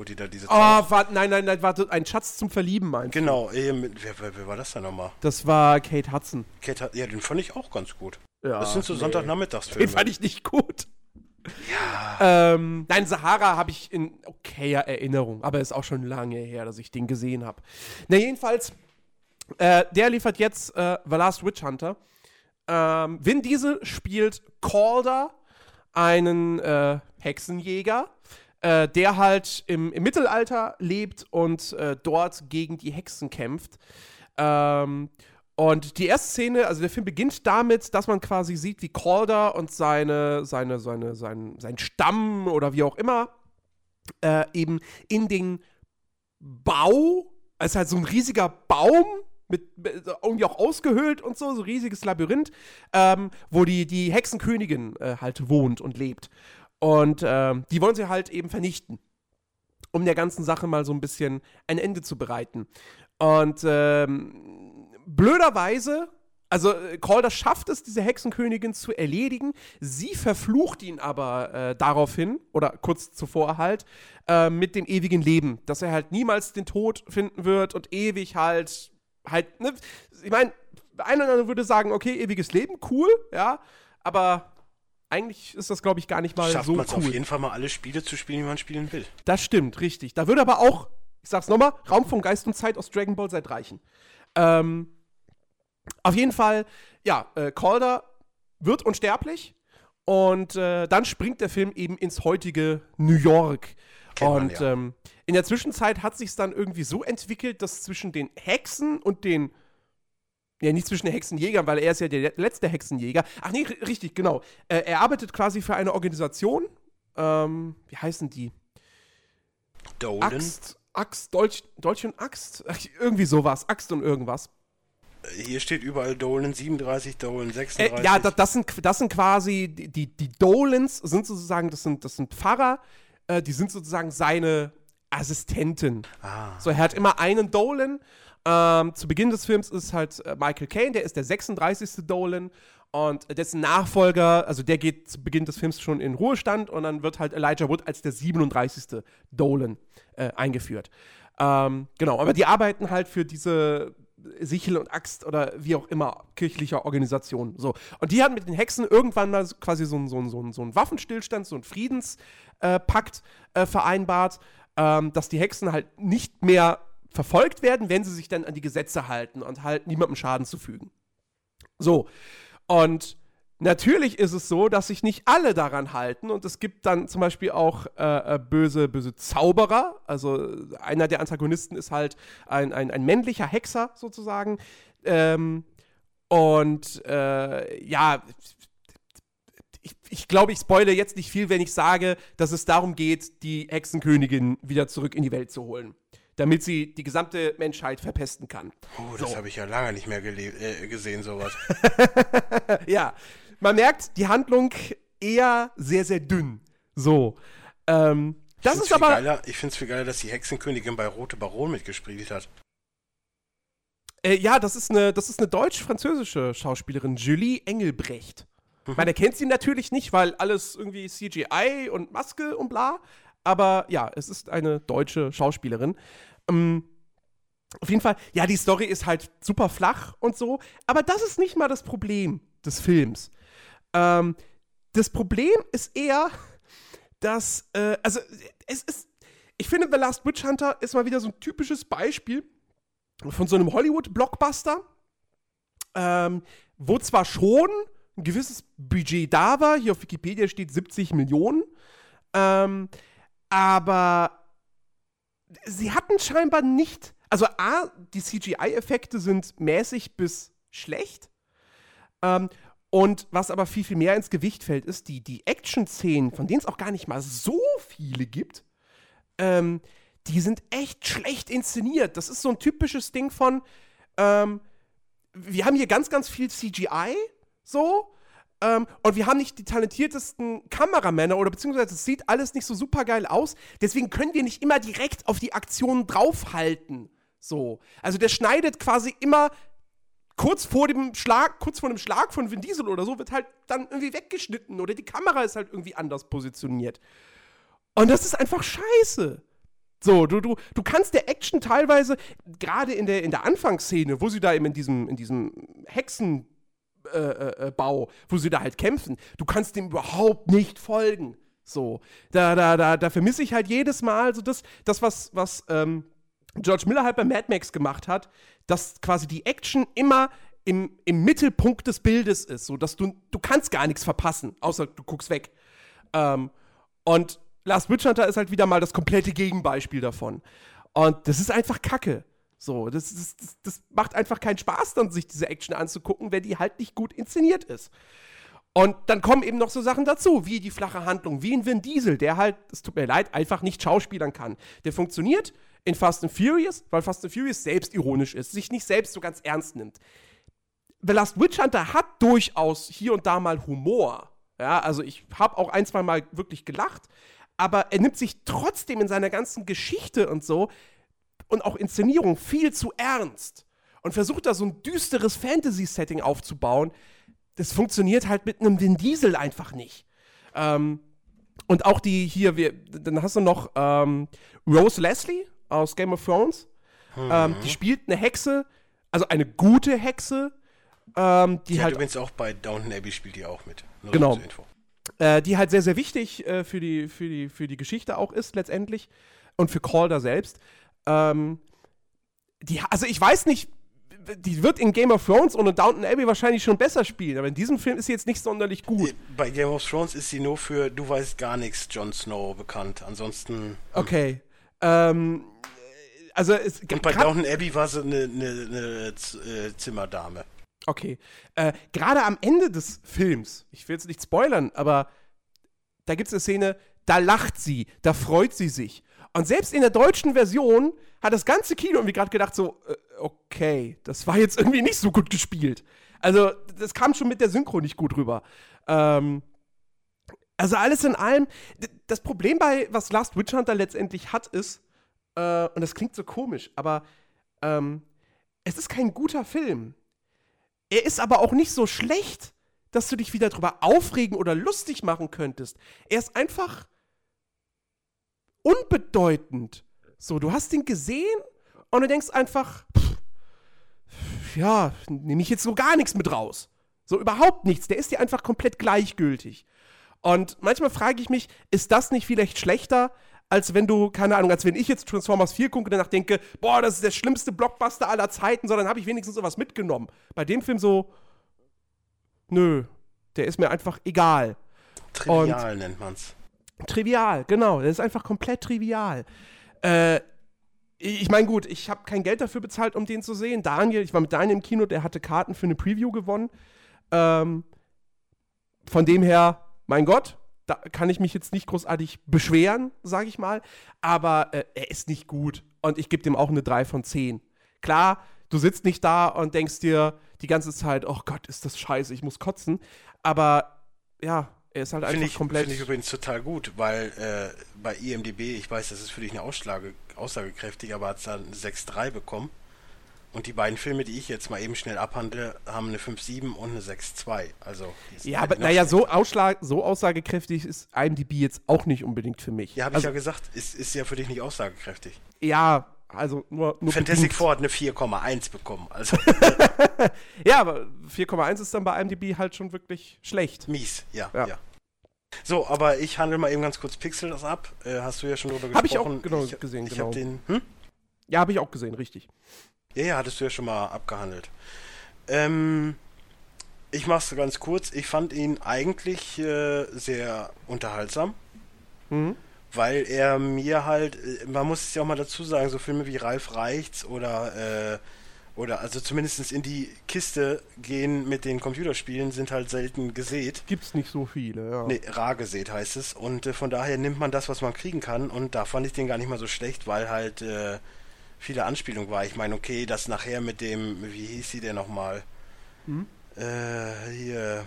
[SPEAKER 2] Wo die da diese.
[SPEAKER 1] Oh, warte, nein, nein, nein, warte, ein Schatz zum Verlieben meinst
[SPEAKER 2] Genau, eh, mit, wer, wer, wer, war das denn nochmal?
[SPEAKER 1] Das war Kate Hudson.
[SPEAKER 2] Kate, ja, den fand ich auch ganz gut.
[SPEAKER 1] Ja,
[SPEAKER 2] das sind so nee. Sonntagnachmittagsfilme.
[SPEAKER 1] Den fand ich nicht gut. Ja. Ähm, nein, Sahara habe ich in okayer Erinnerung, aber ist auch schon lange her, dass ich den gesehen habe. Na, jedenfalls, äh, der liefert jetzt äh, The Last Witch Hunter. Ähm, Vin Diesel spielt Calder, einen äh, Hexenjäger, äh, der halt im, im, Mittelalter lebt und äh, dort gegen die Hexen kämpft. Ähm, Und die erste Szene, also der Film beginnt damit, dass man quasi sieht, wie Calder und seine, seine, seine, sein, sein Stamm oder wie auch immer äh, eben in den Bau, es ist halt so ein riesiger Baum, mit, irgendwie auch ausgehöhlt und so, so ein riesiges Labyrinth, ähm, wo die, die Hexenkönigin äh, halt wohnt und lebt. Und ähm, die wollen sie halt eben vernichten, um der ganzen Sache mal so ein bisschen ein Ende zu bereiten. Und ähm, blöderweise also äh, Calder schafft es, diese Hexenkönigin zu erledigen. Sie verflucht ihn aber äh, daraufhin, oder kurz zuvor halt, äh, mit dem ewigen Leben. Dass er halt niemals den Tod finden wird und ewig halt, halt, ne? Ich meine, einer oder andere würde sagen, okay, ewiges Leben, cool, ja, aber eigentlich ist das, glaube ich, gar nicht mal
[SPEAKER 2] Schafft
[SPEAKER 1] so cool.
[SPEAKER 2] auf jeden Fall mal alle Spiele zu spielen, wie man spielen will.
[SPEAKER 1] Das stimmt, richtig. Da würde aber auch, ich sag's nochmal, Raum von Geist und Zeit aus Dragon Ball seit reichen. Ähm, auf jeden Fall, ja, äh, Calder wird unsterblich und äh, dann springt der Film eben ins heutige New York.
[SPEAKER 2] Kennt man,
[SPEAKER 1] und
[SPEAKER 2] ja.
[SPEAKER 1] ähm, in der Zwischenzeit hat sich dann irgendwie so entwickelt, dass zwischen den Hexen und den ja, nicht zwischen den Hexenjägern, weil er ist ja der letzte Hexenjäger. Ach nee, ri- richtig, genau. Äh, er arbeitet quasi für eine Organisation. Ähm, wie heißen die?
[SPEAKER 2] Dolan.
[SPEAKER 1] Axt, Axt, Dolch, Dolch und Axt? Ach, irgendwie sowas. Axt und irgendwas.
[SPEAKER 2] Hier steht überall Dolan 37, Dolan 36.
[SPEAKER 1] Äh, ja, das, das, sind, das sind quasi die, die, die Dolans sind sozusagen, das sind, das sind Pfarrer, äh, die sind sozusagen seine Assistenten.
[SPEAKER 2] Ah.
[SPEAKER 1] So, er hat immer einen Dolan. Ähm, zu Beginn des Films ist halt äh, Michael Caine, der ist der 36. Dolan. Und dessen Nachfolger, also der geht zu Beginn des Films schon in Ruhestand und dann wird halt Elijah Wood als der 37. Dolan äh, eingeführt. Ähm, genau, aber die arbeiten halt für diese Sichel und Axt oder wie auch immer kirchlicher Organisation. So. Und die hatten mit den Hexen irgendwann mal quasi so einen so so so einen Waffenstillstand, so einen Friedenspakt Pakt, äh, vereinbart, ähm, dass die Hexen halt nicht mehr verfolgt werden, wenn sie sich dann an die Gesetze halten und halt niemandem Schaden zufügen. So. Und natürlich ist es so, dass sich nicht alle daran halten und es gibt dann zum Beispiel auch äh, äh, böse, böse Zauberer. Also einer der Antagonisten ist halt ein, ein, ein männlicher Hexer sozusagen. Ähm, und äh, ja, ich, ich glaube, ich spoile jetzt nicht viel, wenn ich sage, dass es darum geht, die Hexenkönigin wieder zurück in die Welt zu holen. Damit sie die gesamte Menschheit verpesten kann.
[SPEAKER 2] Oh, das habe ich ja lange nicht mehr äh, gesehen, sowas. [laughs]
[SPEAKER 1] ja, man merkt, die Handlung eher sehr, sehr dünn. So. Ähm, das
[SPEAKER 2] Ich
[SPEAKER 1] ist aber.
[SPEAKER 2] Geiler, ich finde es viel geiler, dass die Hexenkönigin bei Rote Baron mitgespielt hat.
[SPEAKER 1] Äh, ja, das ist eine, das ist eine deutsch-französische Schauspielerin, Julie Engelbrecht. Man erkennt sie natürlich nicht, weil alles irgendwie CGI und Maske und bla. Aber ja, es ist eine deutsche Schauspielerin. Ähm, auf jeden Fall, ja, die Story ist halt super flach und so. Aber das ist nicht mal das Problem des Films. Ähm, das Problem ist eher, dass, äh, also, es ist, ich finde, The Last Witch Hunter ist mal wieder so ein typisches Beispiel von so einem Hollywood-Blockbuster, ähm, wo zwar schon ein gewisses Budget da war, hier auf Wikipedia steht 70 Millionen, ähm, aber sie hatten scheinbar nicht, also A, die CGI-Effekte sind mäßig bis schlecht, ähm, und was aber viel, viel mehr ins Gewicht fällt, ist die, die Action-Szenen, von denen es auch gar nicht mal so viele gibt, ähm, die sind echt schlecht inszeniert. Das ist so ein typisches Ding von, ähm, wir haben hier ganz, ganz viel CGI, so, ähm, und wir haben nicht die talentiertesten Kameramänner oder beziehungsweise es sieht alles nicht so super geil aus. Deswegen können wir nicht immer direkt auf die Aktionen draufhalten. So. Also der schneidet quasi immer kurz vor dem Schlag, kurz vor dem Schlag von Vin Diesel oder so, wird halt dann irgendwie weggeschnitten oder die Kamera ist halt irgendwie anders positioniert. Und das ist einfach scheiße. So, du, du, du kannst der Action teilweise, gerade in der, in der Anfangsszene, wo sie da eben in diesem, in diesem Hexenbau, äh, äh, Bau, wo sie da halt kämpfen, du kannst dem überhaupt nicht folgen. So, da, da, da, da vermisse ich halt jedes Mal so das, das was, was ähm, George Miller halt bei Mad Max gemacht hat, dass quasi die Action immer im, im Mittelpunkt des Bildes ist, so dass du, du kannst gar nichts verpassen, außer du guckst weg. Ähm, und Last Witch Hunter ist halt wieder mal das komplette Gegenbeispiel davon. Und das ist einfach Kacke. So, das, das, das, macht einfach keinen Spaß, dann sich diese Action anzugucken, wenn die halt nicht gut inszeniert ist. Und dann kommen eben noch so Sachen dazu, wie die flache Handlung, wie ein Vin Diesel, der halt, es tut mir leid, einfach nicht schauspielern kann. Der funktioniert in Fast and Furious, weil Fast and Furious selbstironisch ist, sich nicht selbst so ganz ernst nimmt. The Last Witch Hunter hat durchaus hier und da mal Humor. Ja, also ich habe auch ein, zwei Mal wirklich gelacht, aber er nimmt sich trotzdem in seiner ganzen Geschichte und so und auch Inszenierung viel zu ernst und versucht da so ein düsteres Fantasy-Setting aufzubauen. Das funktioniert halt mit einem Vin Diesel einfach nicht. Ähm, und auch die hier, wir, dann hast du noch ähm, Rose Leslie aus Game of Thrones. Mhm. Ähm, die spielt eine Hexe, also eine gute Hexe. Ähm, die, die halt
[SPEAKER 2] übrigens auch bei Downton Abbey spielt die auch mit.
[SPEAKER 1] Nur genau. Äh, die halt sehr, sehr wichtig äh, für, die, für, die, für die Geschichte auch ist, letztendlich. Und für Calder selbst. Ähm, die, also ich weiß nicht, die wird in Game of Thrones und in Downton Abbey wahrscheinlich schon besser spielen, aber in diesem Film ist sie jetzt nicht sonderlich gut.
[SPEAKER 2] Bei Game of Thrones ist sie nur für Du weißt gar nichts, Jon Snow bekannt. Ansonsten. Hm.
[SPEAKER 1] Okay. Ähm, also es,
[SPEAKER 2] und bei Downton Abbey war sie eine, eine äh, Zimmerdame.
[SPEAKER 1] Okay. Äh, Gerade am Ende des Films, ich will jetzt nicht spoilern, aber da gibt es eine Szene, da lacht sie, da freut sie sich. Und selbst in der deutschen Version hat das ganze Kino irgendwie gerade gedacht, so, äh, okay, das war jetzt irgendwie nicht so gut gespielt. Also, das kam schon mit der Synchro nicht gut rüber. Ähm, also, alles in allem, das Problem bei, was Last Witch Hunter letztendlich hat, ist, äh, und das klingt so komisch, aber ähm, es ist kein guter Film. Er ist aber auch nicht so schlecht, dass du dich wieder drüber aufregen oder lustig machen könntest. Er ist einfach unbedeutend. So, du hast ihn gesehen und du denkst einfach, pff, ja, nehme ich jetzt so gar nichts mit raus. So überhaupt nichts. Der ist dir einfach komplett gleichgültig. Und manchmal frage ich mich, ist das nicht vielleicht schlechter, als wenn du, keine Ahnung, als wenn ich jetzt Transformers 4 gucke und danach denke, boah, das ist der schlimmste Blockbuster aller Zeiten, sondern habe ich wenigstens sowas mitgenommen. Bei dem Film so, nö, der ist mir einfach egal.
[SPEAKER 2] Trivial und, nennt man's.
[SPEAKER 1] Trivial, genau. Das ist einfach komplett trivial. Äh, ich meine, gut, ich habe kein Geld dafür bezahlt, um den zu sehen. Daniel, ich war mit Daniel im Kino, der hatte Karten für eine Preview gewonnen. Ähm, von dem her, mein Gott, da kann ich mich jetzt nicht großartig beschweren, sage ich mal. Aber äh, er ist nicht gut. Und ich gebe dem auch eine 3 von 10. Klar, du sitzt nicht da und denkst dir die ganze Zeit, oh Gott, ist das scheiße, ich muss kotzen. Aber ja, er ist halt
[SPEAKER 2] find
[SPEAKER 1] einfach
[SPEAKER 2] ich,
[SPEAKER 1] komplett.
[SPEAKER 2] Finde ich übrigens total gut, weil äh, bei IMDb, ich weiß, das ist für dich eine Aussage, aussagekräftig, aber hat es dann 6,3 bekommen. Und die beiden Filme, die ich jetzt mal eben schnell abhandle, haben eine 5,7 und eine 6,2. Also,
[SPEAKER 1] ja, aber naja, so, Ausschlag, so aussagekräftig ist IMDb jetzt auch nicht unbedingt für mich.
[SPEAKER 2] Ja, habe
[SPEAKER 1] also,
[SPEAKER 2] ich ja gesagt, ist, ist ja für dich nicht aussagekräftig.
[SPEAKER 1] Ja, also nur. nur
[SPEAKER 2] Fantastic Four hat eine 4,1 bekommen. Also. [laughs]
[SPEAKER 1] ja, aber 4,1 ist dann bei IMDb halt schon wirklich schlecht.
[SPEAKER 2] Mies, ja, ja. ja. So, aber ich handle mal eben ganz kurz Pixel das ab. Äh, hast du ja schon drüber gesprochen.
[SPEAKER 1] Habe ich auch genau ich, gesehen,
[SPEAKER 2] ich
[SPEAKER 1] genau.
[SPEAKER 2] Hab den, hm?
[SPEAKER 1] Ja, habe ich auch gesehen, richtig.
[SPEAKER 2] Ja, ja, hattest du ja schon mal abgehandelt. Ähm, ich mach's ganz kurz. Ich fand ihn eigentlich äh, sehr unterhaltsam. Mhm weil er mir halt, äh, man muss es ja auch mal dazu sagen, so Filme wie Ralf Reichts oder, äh, oder also zumindest in die Kiste gehen mit den Computerspielen sind halt selten gesät.
[SPEAKER 1] Gibt's nicht so viele, ja.
[SPEAKER 2] Nee, rar gesät heißt es. Und äh, von daher nimmt man das, was man kriegen kann. Und da fand ich den gar nicht mal so schlecht, weil halt äh, viele Anspielung war. Ich meine, okay, das nachher mit dem, wie hieß sie denn nochmal? Hm? Äh, hier,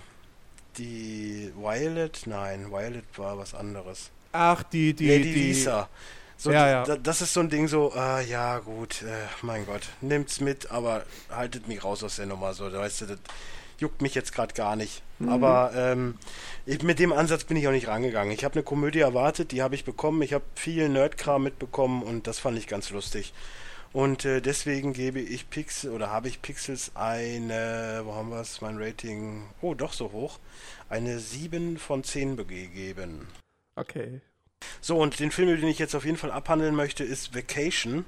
[SPEAKER 2] die Violet? Nein, Violet war was anderes.
[SPEAKER 1] Ach, die, die,
[SPEAKER 2] Lady die. Lisa. So, ja, ja. Das ist so ein Ding so, äh, ja gut, äh, mein Gott, nimmt's mit, aber haltet mich raus aus der Nummer. So, weißt du, das juckt mich jetzt gerade gar nicht. Mhm. Aber ähm, ich, mit dem Ansatz bin ich auch nicht rangegangen. Ich habe eine Komödie erwartet, die habe ich bekommen. Ich habe viel Nerdkram mitbekommen und das fand ich ganz lustig. Und äh, deswegen gebe ich Pixel oder habe ich Pixels eine, wo haben wir es, mein Rating, oh doch so hoch, eine 7 von 10 gegeben.
[SPEAKER 1] Okay.
[SPEAKER 2] So, und den Film, den ich jetzt auf jeden Fall abhandeln möchte, ist Vacation.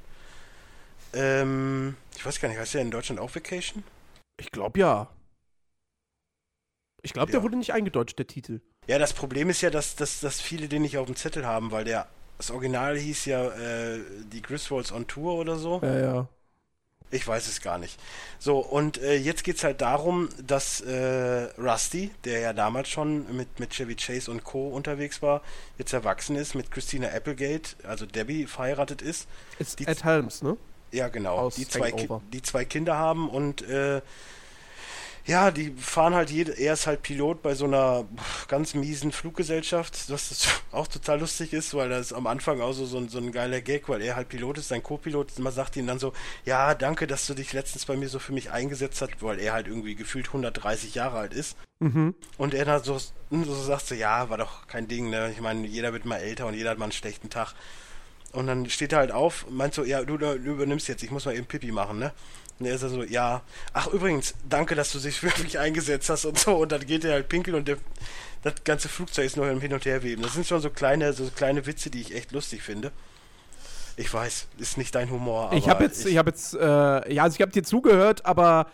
[SPEAKER 2] Ähm, ich weiß gar nicht, heißt der in Deutschland auch Vacation?
[SPEAKER 1] Ich glaube ja. Ich glaube, ja. der wurde nicht eingedeutscht, der Titel.
[SPEAKER 2] Ja, das Problem ist ja, dass, dass, dass viele den nicht auf dem Zettel haben, weil der das Original hieß ja äh, die Griswolds on Tour oder so.
[SPEAKER 1] Ja, ja.
[SPEAKER 2] Ich weiß es gar nicht. So, und äh, jetzt geht es halt darum, dass äh, Rusty, der ja damals schon mit, mit Chevy Chase und Co. unterwegs war, jetzt erwachsen ist, mit Christina Applegate, also Debbie, verheiratet ist.
[SPEAKER 1] Ist Ed Helms, ne?
[SPEAKER 2] Ja, genau.
[SPEAKER 1] Aus
[SPEAKER 2] Die zwei,
[SPEAKER 1] Hangover.
[SPEAKER 2] die zwei Kinder haben und äh, ja, die fahren halt jede, er ist halt Pilot bei so einer ganz miesen Fluggesellschaft, was [laughs] auch total lustig ist, weil das am Anfang auch so, so, ein, so ein geiler Gag, weil er halt Pilot ist, sein Co-Pilot, man sagt ihm dann so, ja, danke, dass du dich letztens bei mir so für mich eingesetzt hast, weil er halt irgendwie gefühlt 130 Jahre alt ist.
[SPEAKER 1] Mhm.
[SPEAKER 2] Und er dann so, so sagt so, ja, war doch kein Ding, ne? Ich meine, jeder wird mal älter und jeder hat mal einen schlechten Tag. Und dann steht er halt auf, meint so, ja, du, du übernimmst jetzt, ich muss mal eben Pipi machen, ne? Und er ist dann so, ja, ach übrigens, danke, dass du dich [laughs] für mich eingesetzt hast und so. Und dann geht er halt pinkeln und der, das ganze Flugzeug ist nur im Hin- und Herweben. Das sind schon so kleine, so kleine Witze, die ich echt lustig finde. Ich weiß, ist nicht dein Humor, aber
[SPEAKER 1] ich habe jetzt, ich, habe jetzt, äh, ja, also ich habe dir zugehört, aber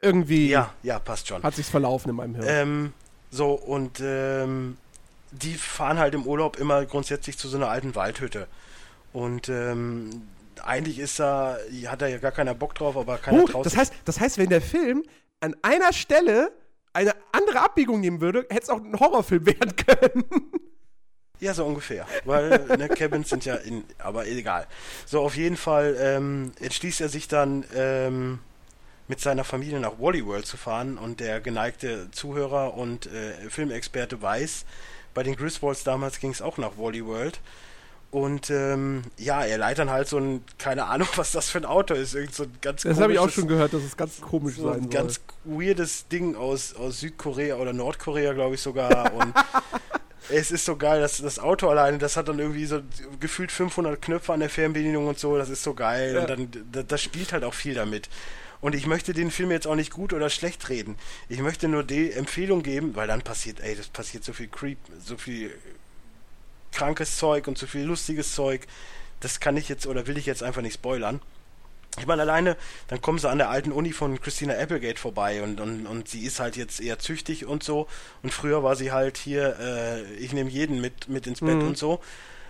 [SPEAKER 1] irgendwie
[SPEAKER 2] ja, ja, passt schon.
[SPEAKER 1] hat sich's verlaufen in meinem Hirn.
[SPEAKER 2] Ähm, so, und ähm, die fahren halt im Urlaub immer grundsätzlich zu so einer alten Waldhütte. Und ähm, eigentlich ist da, hat da ja gar keiner Bock drauf, aber keiner traut
[SPEAKER 1] das heißt, das heißt, wenn der Film an einer Stelle eine andere Abbiegung nehmen würde, hätte es auch ein Horrorfilm [laughs] werden können.
[SPEAKER 2] Ja, so ungefähr. Weil ne, Cabins sind ja in, aber egal. So, auf jeden Fall ähm, entschließt er sich dann ähm, mit seiner Familie nach Wally World zu fahren und der geneigte Zuhörer und äh, Filmexperte weiß, bei den Griswolds damals ging es auch nach Wally World. Und ähm, ja, er leiht dann halt so ein, keine Ahnung, was das für ein Auto ist, irgend so ein ganz
[SPEAKER 1] Das habe ich auch schon gehört, dass es ganz komisch
[SPEAKER 2] so
[SPEAKER 1] sein
[SPEAKER 2] ein
[SPEAKER 1] soll.
[SPEAKER 2] ganz weirdes Ding aus, aus Südkorea oder Nordkorea, glaube ich sogar. Und [laughs] es ist so geil, dass das Auto alleine, das hat dann irgendwie so gefühlt 500 Knöpfe an der Fernbedienung und so, das ist so geil.
[SPEAKER 1] Ja.
[SPEAKER 2] Und dann, da- das spielt halt auch viel damit. Und ich möchte den Film jetzt auch nicht gut oder schlecht reden. Ich möchte nur die Empfehlung geben, weil dann passiert, ey, das passiert so viel Creep, so viel krankes Zeug und so viel lustiges Zeug. Das kann ich jetzt oder will ich jetzt einfach nicht spoilern. Ich meine, alleine, dann kommen sie an der alten Uni von Christina Applegate vorbei und, und, und sie ist halt jetzt eher züchtig und so. Und früher war sie halt hier, äh, ich nehme jeden mit, mit ins Bett
[SPEAKER 1] Mhm.
[SPEAKER 2] und so.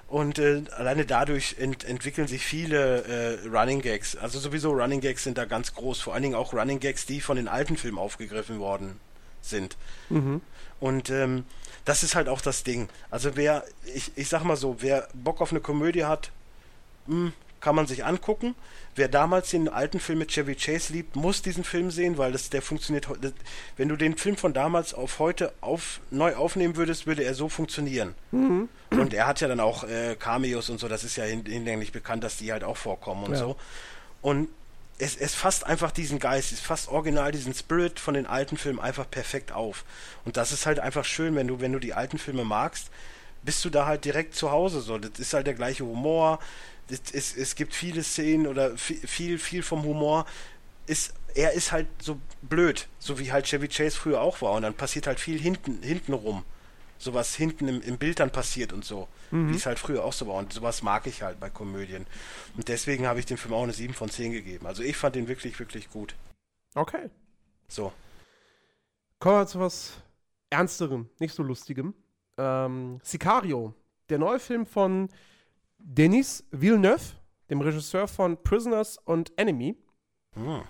[SPEAKER 2] Und äh, alleine dadurch ent entwickeln sich viele äh, Running Gags. Also sowieso Running Gags sind da ganz groß. Vor allen Dingen auch Running Gags, die von den alten Filmen aufgegriffen worden sind.
[SPEAKER 1] Mhm.
[SPEAKER 2] Und ähm, das ist halt auch das Ding. Also wer, ich, ich sag mal so, wer Bock auf eine Komödie hat, mh, kann man sich angucken. Wer damals den alten Film mit Chevy Chase liebt, muss diesen Film sehen, weil das, der funktioniert. heu- das- Wenn du den Film von damals auf heute auf, neu aufnehmen würdest, würde er so funktionieren.
[SPEAKER 1] Mhm.
[SPEAKER 2] Und er hat ja dann auch äh, Cameos und so, das ist ja hin- hinlänglich bekannt, dass die halt auch vorkommen und
[SPEAKER 1] Ja.
[SPEAKER 2] so. Und es, es fasst einfach diesen Geist, es fasst original diesen Spirit von den alten Filmen einfach perfekt auf. Und das ist halt einfach schön, wenn du, wenn du die alten Filme magst, bist du da halt direkt zu Hause so. Das ist halt der gleiche Humor. Das ist, es gibt viele Szenen oder viel, viel, vom Humor ist, er ist halt so blöd, so wie halt Chevy Chase früher auch war. Und dann passiert halt viel hinten, hinten rum. So was hinten im, im Bild dann passiert und so. Wie es halt früher auch so war. Und sowas mag ich halt bei Komödien. Und deswegen habe ich dem Film auch eine 7 von 10 gegeben. Also ich fand den wirklich, wirklich gut.
[SPEAKER 1] Okay.
[SPEAKER 2] So.
[SPEAKER 1] Kommen wir zu was Ernsterem, nicht so Lustigem. Ähm, Sicario, der neue Film von Denis Villeneuve, dem Regisseur von Prisoners und Enemy.
[SPEAKER 2] Hm.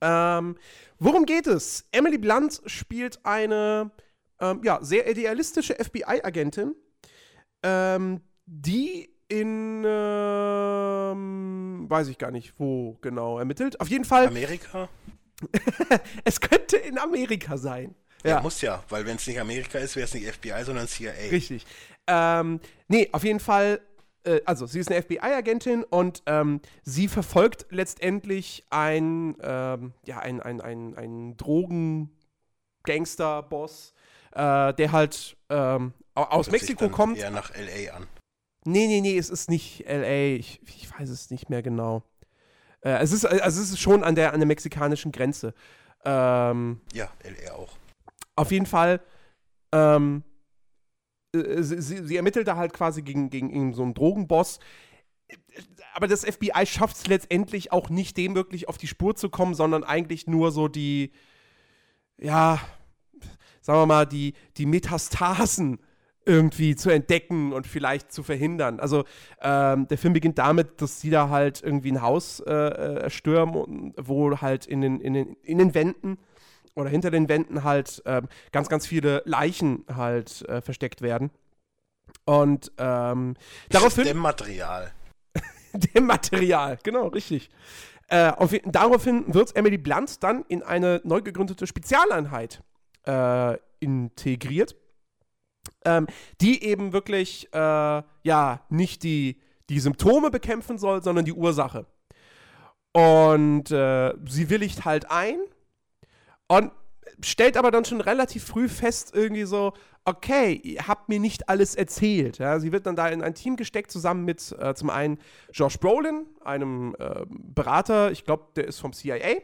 [SPEAKER 1] Ähm, worum geht es? Emily Blunt spielt eine ähm, ja, sehr idealistische FBI-Agentin, ähm, die in, ähm, weiß ich gar nicht, wo genau ermittelt. Auf jeden Fall,
[SPEAKER 2] Amerika? [laughs]
[SPEAKER 1] es könnte in Amerika sein.
[SPEAKER 2] Ja. muss ja, weil wenn es nicht Amerika ist, wäre es nicht FBI, sondern CIA.
[SPEAKER 1] Richtig. Ähm, nee, auf jeden Fall, äh, also sie ist eine FBI-Agentin und ähm, sie verfolgt letztendlich ein, ähm, ja, ein, ein, ein, ein Drogen-Gangster-Boss, äh, der halt ähm, au- aus
[SPEAKER 2] Hört
[SPEAKER 1] Mexiko kommt.
[SPEAKER 2] Eher nach LA an.
[SPEAKER 1] Nee, nee, nee, es ist nicht L.A., ich, ich weiß es nicht mehr genau. Äh, es, ist, also es ist schon an der, an der mexikanischen Grenze. Ähm,
[SPEAKER 2] Ja, LA auch.
[SPEAKER 1] auf jeden Fall, ähm, äh, sie, sie, sie ermittelt da halt quasi gegen, gegen so einen Drogenboss. Aber das FBI schafft es letztendlich auch nicht, dem wirklich auf die Spur zu kommen, sondern eigentlich nur so die, ja, sagen wir mal, die, die Metastasen irgendwie zu entdecken und vielleicht zu verhindern. Also ähm, der Film beginnt damit, dass sie da halt irgendwie ein Haus äh, äh, stürmen, wo halt in den, in, den, in den Wänden oder hinter den Wänden halt äh, ganz, ganz viele Leichen halt äh, versteckt werden. Und ähm, daraufhin.
[SPEAKER 2] Dem Material. [laughs]
[SPEAKER 1] dem Material, genau, richtig. Äh, auf, daraufhin wird Emily Blunt dann in eine neu gegründete Spezialeinheit äh, integriert ähm, die eben wirklich, äh, ja, nicht die, die Symptome bekämpfen soll, sondern die Ursache. Und äh, sie willigt halt ein und stellt aber dann schon relativ früh fest, irgendwie so, okay, ihr habt mir nicht alles erzählt. Ja, sie wird dann da in ein Team gesteckt, zusammen mit äh, zum einen Josh Brolin, einem äh, Berater, ich glaube, der ist vom CIA,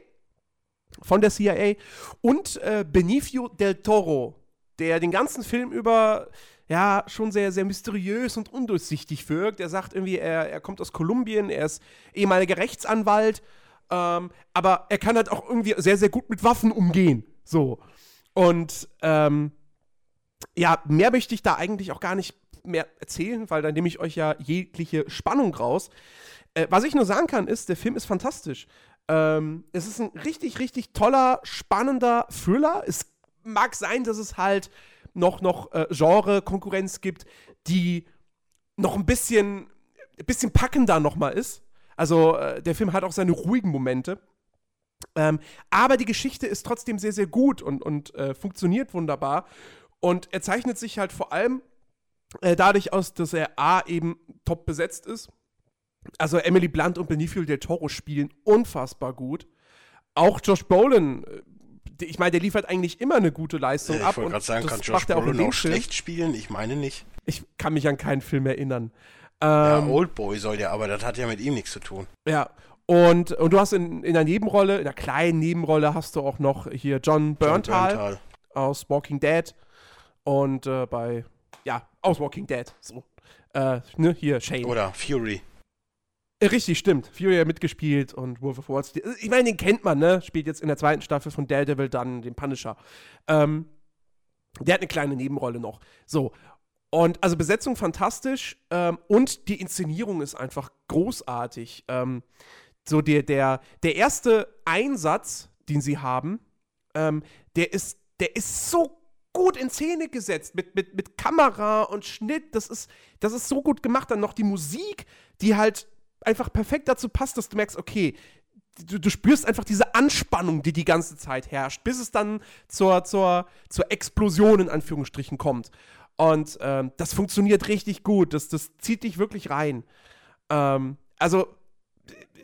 [SPEAKER 1] von der CIA, und äh, Benicio del Toro, der den ganzen Film über ja schon sehr, sehr mysteriös und undurchsichtig wirkt. Er sagt irgendwie, er, er kommt aus Kolumbien, er ist ehemaliger Rechtsanwalt, ähm, aber er kann halt auch irgendwie sehr, sehr gut mit Waffen umgehen. So. Und ähm, ja, mehr möchte ich da eigentlich auch gar nicht mehr erzählen, weil dann nehme ich euch ja jegliche Spannung raus. Äh, was ich nur sagen kann, ist, der Film ist fantastisch. Ähm, es ist ein richtig, richtig toller, spannender Thriller. Es mag sein, dass es halt noch, noch äh, Genre-Konkurrenz gibt, die noch ein bisschen, bisschen packender nochmal ist. Also äh, der Film hat auch seine ruhigen Momente. Ähm, aber die Geschichte ist trotzdem sehr, sehr gut und, und äh, funktioniert wunderbar. Und er zeichnet sich halt vor allem äh, dadurch aus, dass er A eben top besetzt ist. Also Emily Blunt und Benicio del Toro spielen unfassbar gut. Auch Josh Brolin äh, ich meine, der liefert eigentlich immer eine gute Leistung
[SPEAKER 2] äh,
[SPEAKER 1] ab.
[SPEAKER 2] Ich wollte gerade sagen, kann Josh Brolin auch, auch schlecht spielen? Ich meine nicht.
[SPEAKER 1] Ich kann mich an keinen Film erinnern.
[SPEAKER 2] Ähm, ja, Oldboy soll ja, aber das hat ja mit ihm nichts zu tun.
[SPEAKER 1] Ja, und, und du hast in, in einer Nebenrolle, in einer kleinen Nebenrolle hast du auch noch hier John Berntal, John Berntal. aus Walking Dead und äh, bei, ja, aus Walking Dead, so. Äh, ne, hier, Shane.
[SPEAKER 2] Oder Fury.
[SPEAKER 1] Äh, richtig, stimmt. Fury hat mitgespielt und Wolf of Wall Street. Ich meine, den kennt man, ne? Spielt jetzt in der zweiten Staffel von Daredevil dann den Punisher. Ähm, der hat eine kleine Nebenrolle noch. So. Und also Besetzung fantastisch ähm, und die Inszenierung ist einfach großartig. Ähm, so der, der, der erste Einsatz, den sie haben, ähm, der ist, der ist so gut in Szene gesetzt mit, mit, mit Kamera und Schnitt. Das ist, das ist so gut gemacht. Dann noch die Musik, die halt einfach perfekt dazu passt, dass du merkst, okay, du, du, spürst einfach diese Anspannung, die die ganze Zeit herrscht, bis es dann zur, zur, zur Explosion in Anführungsstrichen kommt. Und ähm, das funktioniert richtig gut. Das, das zieht dich wirklich rein. Ähm, also,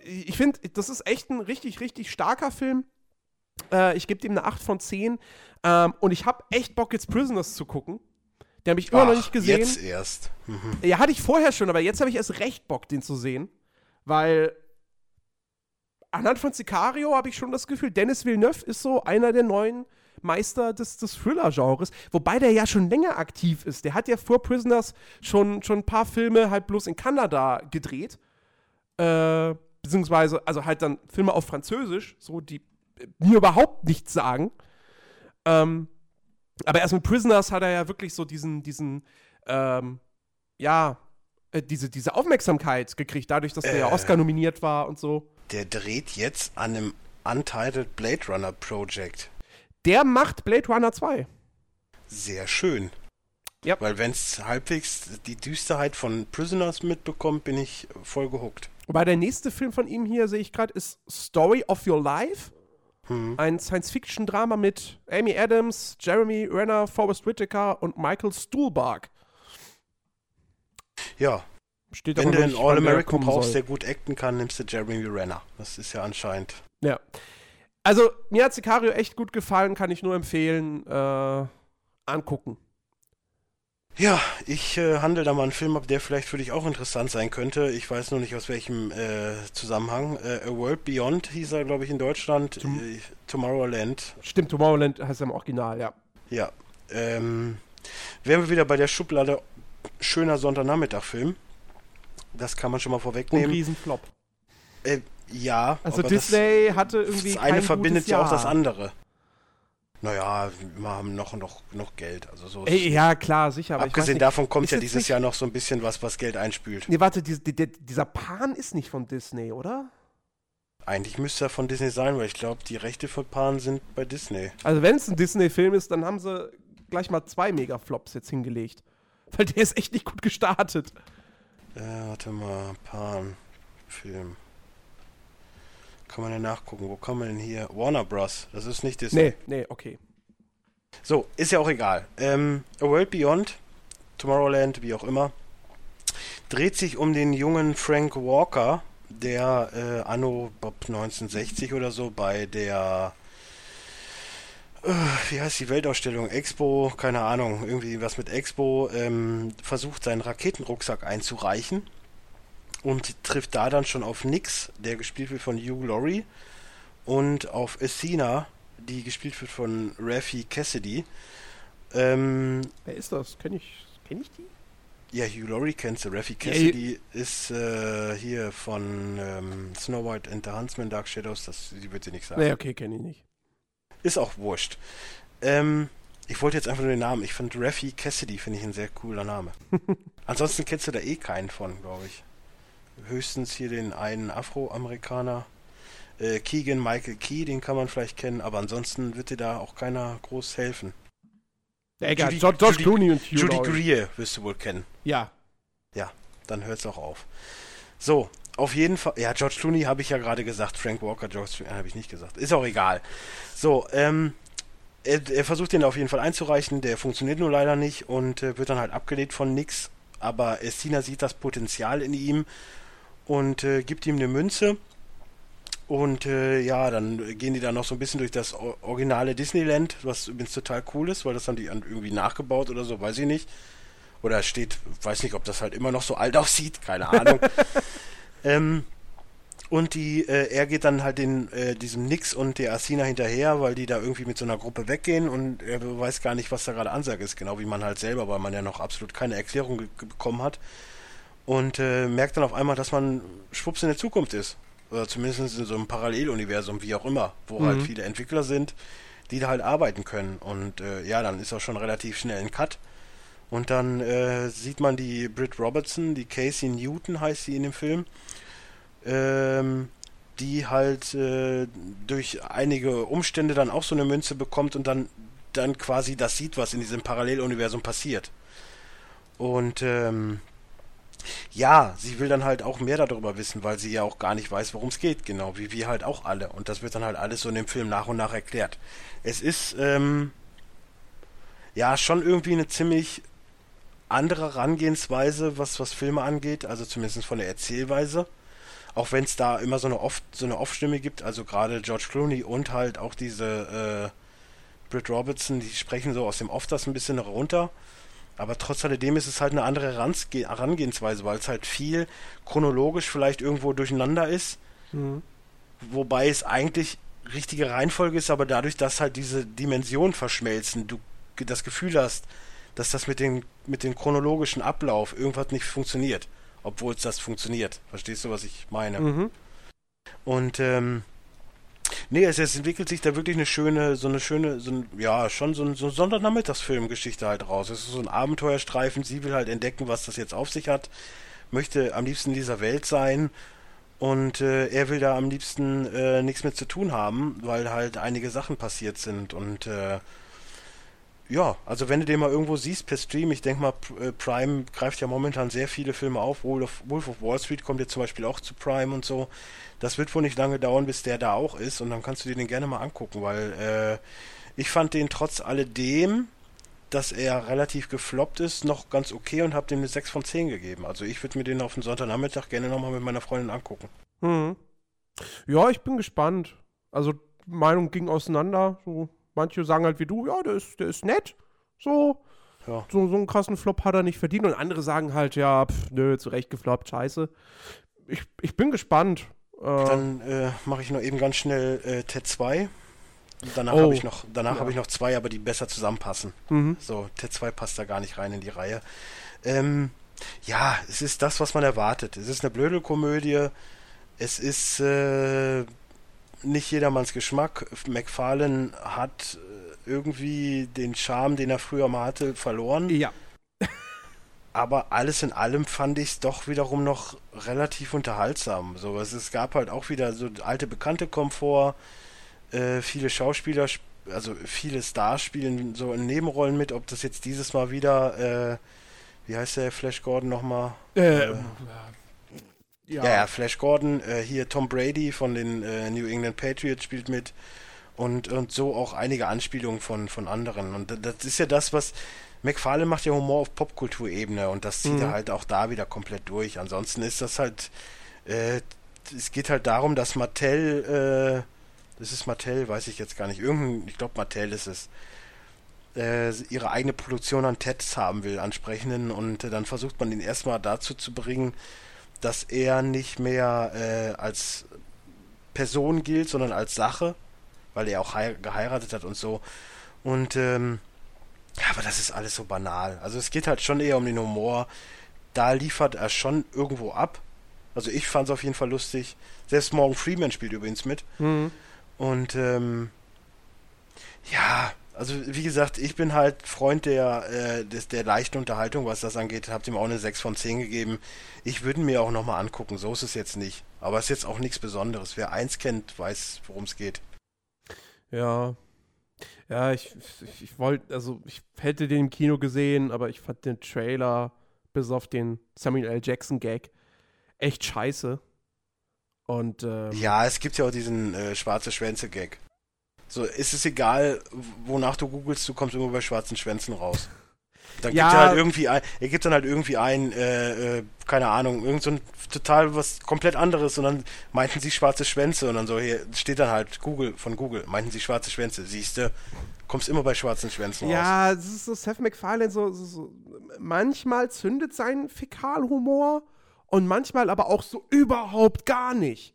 [SPEAKER 1] ich finde, das ist echt ein richtig, richtig starker Film. Äh, ich gebe ihm eine 8 von 10. Ähm, und ich habe echt Bock, jetzt Prisoners zu gucken. Den habe ich immer Ach, noch nicht gesehen.
[SPEAKER 2] Jetzt erst.
[SPEAKER 1] Mhm. Ja, hatte ich vorher schon, aber jetzt habe ich erst recht Bock, den zu sehen. Weil anhand von Sicario habe ich schon das Gefühl, Dennis Villeneuve ist so einer der neuen Meister des, des Thriller-Genres, wobei der ja schon länger aktiv ist. Der hat ja vor Prisoners schon, schon ein paar Filme halt bloß in Kanada gedreht. Äh, beziehungsweise, also halt dann Filme auf Französisch, so die mir überhaupt nichts sagen. Ähm, aber erst mit Prisoners hat er ja wirklich so diesen, diesen, ähm, ja, äh, diese, diese Aufmerksamkeit gekriegt, dadurch, dass der ja äh. Oscar nominiert war und so.
[SPEAKER 2] Der dreht jetzt an einem Untitled Blade Runner Project.
[SPEAKER 1] Der macht Blade Runner 2.
[SPEAKER 2] Sehr schön. Ja. Weil wenn es halbwegs die Düsterheit von Prisoners mitbekommt, bin ich voll gehuckt.
[SPEAKER 1] Wobei der nächste Film von ihm hier, sehe ich gerade, ist Story of Your Life. Hm. Ein Science-Fiction-Drama mit Amy Adams, Jeremy Renner, Forrest Whitaker und Michael Stuhlbarg.
[SPEAKER 2] Ja. Steht Wenn du einen All-American brauchst, soll. der gut acten kann, nimmst du Jeremy Renner. Das ist ja anscheinend.
[SPEAKER 1] Ja. Also, mir hat Sicario echt gut gefallen, kann ich nur empfehlen. Äh, angucken.
[SPEAKER 2] Ja, ich äh, handle da mal einen Film ab, der vielleicht für dich auch interessant sein könnte. Ich weiß nur nicht aus welchem äh, Zusammenhang. Äh, A World Beyond hieß er, glaube ich, in Deutschland. Tom äh, Tomorrowland.
[SPEAKER 1] Stimmt, Tomorrowland heißt er im Original, ja.
[SPEAKER 2] Ja. Ähm, wären wir wieder bei der Schublade schöner Sonntagnachmittag-Film. Das kann man schon mal vorwegnehmen.
[SPEAKER 1] Ein Riesenflop.
[SPEAKER 2] Äh, ja.
[SPEAKER 1] Also Disney das, hatte irgendwie.
[SPEAKER 2] Das eine verbindet ja auch das andere. naja, wir haben noch, noch, noch Geld. Also so
[SPEAKER 1] Ey, ja, klar, sicher.
[SPEAKER 2] abgesehen davon kommt ja dieses Jahr noch so ein bisschen was, was Geld einspült.
[SPEAKER 1] Nee, warte, die, die, dieser Pan ist nicht von Disney, oder?
[SPEAKER 2] Eigentlich müsste er von Disney sein, weil ich glaube, die Rechte von Pan sind bei Disney.
[SPEAKER 1] Also wenn es ein Disney-Film ist, dann haben sie gleich mal zwei Megaflops jetzt hingelegt. Weil der ist echt nicht gut gestartet.
[SPEAKER 2] Äh, warte mal, Pan-Film. Kann man ja nachgucken. Wo kann man denn hier? Warner Bros. Das ist nicht Disney.
[SPEAKER 1] Nee, nee, okay.
[SPEAKER 2] So, ist ja auch egal. Ähm, A World Beyond, Tomorrowland, wie auch immer, dreht sich um den jungen Frank Walker, der äh, anno 1960 oder so bei der wie heißt die Weltausstellung? Expo, keine Ahnung, irgendwie was mit Expo, ähm, versucht seinen Raketenrucksack einzureichen und trifft da dann schon auf Nix, der gespielt wird von Hugh Laurie, und auf Athena, die gespielt wird von Raffi Cassidy.
[SPEAKER 1] Ähm, Wer ist das? Kenn ich, kenn ich die?
[SPEAKER 2] Ja, Hugh Laurie kennst du. Raffi Cassidy ja, ist äh, hier von ähm, Snow White and the Huntsman Dark Shadows. Das, die wird dir nicht sagen.
[SPEAKER 1] Nee, okay, kenne ich nicht.
[SPEAKER 2] Ist auch wurscht. Ähm, ich wollte jetzt einfach nur den Namen. Ich finde Raffi Cassidy finde ich ein sehr cooler Name. [laughs] Ansonsten kennst du da eh keinen von, glaube ich höchstens hier den einen Afroamerikaner. Äh, Keegan Michael Key, den kann man vielleicht kennen, aber ansonsten wird dir da auch keiner groß helfen.
[SPEAKER 1] Ja, egal, Judy, George, George Clooney und
[SPEAKER 2] Hugh Judy Greer wirst du wohl kennen.
[SPEAKER 1] Ja.
[SPEAKER 2] Ja, dann hört es auch auf. So, auf jeden Fall. Ja, George Clooney habe ich ja gerade gesagt. Frank Walker, George Clooney habe ich nicht gesagt. Ist auch egal. So, ähm, er, er, versucht den auf jeden Fall einzureichen. Der funktioniert nur leider nicht und äh, wird dann halt abgelehnt von nix. Aber Estina sieht das Potenzial in ihm und äh, gibt ihm eine Münze. Und äh, ja, dann gehen die da noch so ein bisschen durch das originale Disneyland, was übrigens total cool ist, weil das haben die irgendwie nachgebaut oder so, weiß ich nicht. Oder steht, weiß nicht, ob das halt immer noch so alt [laughs] aussieht, keine Ahnung. Ähm, und die, äh, er geht dann halt den, äh, diesem Nix und der Asina hinterher, weil die da irgendwie mit so einer Gruppe weggehen und er weiß gar nicht, was da gerade Ansage ist, genau wie man halt selber, weil man ja noch absolut keine Erklärung bekommen hat und äh, merkt dann auf einmal, dass man schwupps in der Zukunft ist. Oder zumindest in so einem Paralleluniversum, wie auch immer, wo halt mhm. halt viele Entwickler sind, die da halt arbeiten können. Und äh, ja, dann ist auch schon relativ schnell ein Cut. Und dann äh, sieht man die Britt Robertson, die Casey Newton heißt sie in dem Film, ähm, die halt äh, durch einige Umstände dann auch so eine Münze bekommt und dann, dann quasi das sieht, was in diesem Paralleluniversum passiert. Und ähm, ja, sie will dann halt auch mehr darüber wissen, weil sie ja auch gar nicht weiß, worum es geht, genau, wie wir halt auch alle. Und das wird dann halt alles so in dem Film nach und nach erklärt. Es ist, ähm, ja, schon irgendwie eine ziemlich andere Herangehensweise, was, was Filme angeht, also zumindest von der Erzählweise. Auch wenn es da immer so eine oft so eine Off-Stimme gibt, also gerade George Clooney und halt auch diese äh, Britt Robertson, die sprechen so aus dem Off das ein bisschen runter. Aber trotz alledem ist es halt eine andere Herangehensweise, weil es halt viel chronologisch vielleicht irgendwo durcheinander ist. Mhm. Wobei es eigentlich richtige Reihenfolge ist, aber dadurch, dass halt diese Dimensionen verschmelzen, du das Gefühl hast, dass das mit, den, mit dem chronologischen Ablauf irgendwas nicht funktioniert. Obwohl es das funktioniert. Verstehst du, was ich meine? Mhm. Und ähm, Nee, es, es, entwickelt sich da wirklich eine schöne, so eine schöne, so ein, ja, schon so, ein, so eine Sondernachmittagsfilmgeschichte halt raus. Es ist so ein Abenteuerstreifen, sie will halt entdecken, was das jetzt auf sich hat, möchte am liebsten in dieser Welt sein und äh, er will da am liebsten äh, nichts mit zu tun haben, weil halt einige Sachen passiert sind und äh, ja, also wenn du den mal irgendwo siehst per Stream, ich denke mal, äh, Prime greift ja momentan sehr viele Filme auf. Wolf of, Wall Street kommt jetzt zum Beispiel auch zu Prime und so. Das wird wohl nicht lange dauern, bis der da auch ist und dann kannst du dir den gerne mal angucken, weil äh, ich fand den trotz alledem, dass er relativ gefloppt ist, noch ganz okay und habe dem eine 6 von 10 gegeben. Also ich würde mir den auf den Sonntagnachmittag gerne nochmal mit meiner Freundin angucken.
[SPEAKER 1] Mhm. Ja, ich bin gespannt. Also Meinung ging auseinander. So Manche sagen halt wie du, ja, der ist, der ist nett. So. Ja. so. So einen krassen Flop hat er nicht verdient. Und andere sagen halt, ja, pf, nö, zurecht gefloppt, scheiße. Ich, ich bin gespannt.
[SPEAKER 2] Äh, Dann äh, mache ich noch eben ganz schnell äh, Ted 2. Danach oh. habe ich noch, danach ja. habe ich noch zwei, aber die besser zusammenpassen. Mhm. So, Ted 2 passt da gar nicht rein in die Reihe. Ähm, ja, es ist das, was man erwartet. Es ist eine blöde Komödie. Es ist äh, nicht jedermanns Geschmack. McFarlane hat irgendwie den Charme, den er früher mal hatte, verloren.
[SPEAKER 1] Ja. [laughs]
[SPEAKER 2] Aber alles in allem fand ich es doch wiederum noch relativ unterhaltsam. So, es, es gab halt auch wieder so alte Bekannte Komfort, äh, viele Schauspieler, also viele Stars spielen so in Nebenrollen mit, ob das jetzt dieses Mal wieder, äh, wie heißt der Flash Gordon nochmal?
[SPEAKER 1] Äh,
[SPEAKER 2] äh, ja. ja, Flash Gordon, äh, hier Tom Brady von den äh, New England Patriots spielt mit und, und so auch einige Anspielungen von, von anderen. Und das ist ja das, was McFarlane macht ja Humor auf Popkulturebene und das zieht mhm. er halt auch da wieder komplett durch. Ansonsten ist das halt, äh, es geht halt darum, dass Mattel, äh, das ist Mattel, weiß ich jetzt gar nicht, irgendein, ich glaube Mattel ist es, äh, ihre eigene Produktion an Teds haben will, ansprechenden und dann versucht man ihn erstmal dazu zu bringen, dass er nicht mehr äh, als Person gilt, sondern als Sache, weil er auch geheiratet hat und so. Und ähm, ja, aber das ist alles so banal. Also es geht halt schon eher um den Humor. Da liefert er schon irgendwo ab. Also ich fand es auf jeden Fall lustig. Selbst Morgan Freeman spielt übrigens mit. Mhm. Und ähm, ja, also wie gesagt, ich bin halt Freund der, äh, des, der leichten Unterhaltung, was das angeht. Habt ihm auch eine 6 von 10 gegeben. Ich würde mir auch nochmal angucken, so ist es jetzt nicht. Aber es ist jetzt auch nichts Besonderes. Wer eins kennt, weiß, worum es geht.
[SPEAKER 1] Ja. Ja, ich, ich, ich wollte, also ich hätte den im Kino gesehen, aber ich fand den Trailer bis auf den Samuel L. Jackson Gag echt scheiße. Und ähm,
[SPEAKER 2] ja, es gibt ja auch diesen äh, schwarze Schwänze Gag. So, ist es egal, wonach du googelst, du kommst immer bei schwarzen Schwänzen raus. Dann ja. gibt er halt irgendwie ein, er gibt dann halt irgendwie ein, äh, äh, keine Ahnung, irgend so ein total was komplett anderes und dann meinten sie schwarze Schwänze und dann so, hier steht dann halt Google von Google, meinten sie schwarze Schwänze, siehst du, kommst immer bei schwarzen Schwänzen
[SPEAKER 1] ja, raus. Ja, das ist so Seth MacFarlane, so, so, so, manchmal zündet sein Fäkalhumor und manchmal aber auch so überhaupt gar nicht.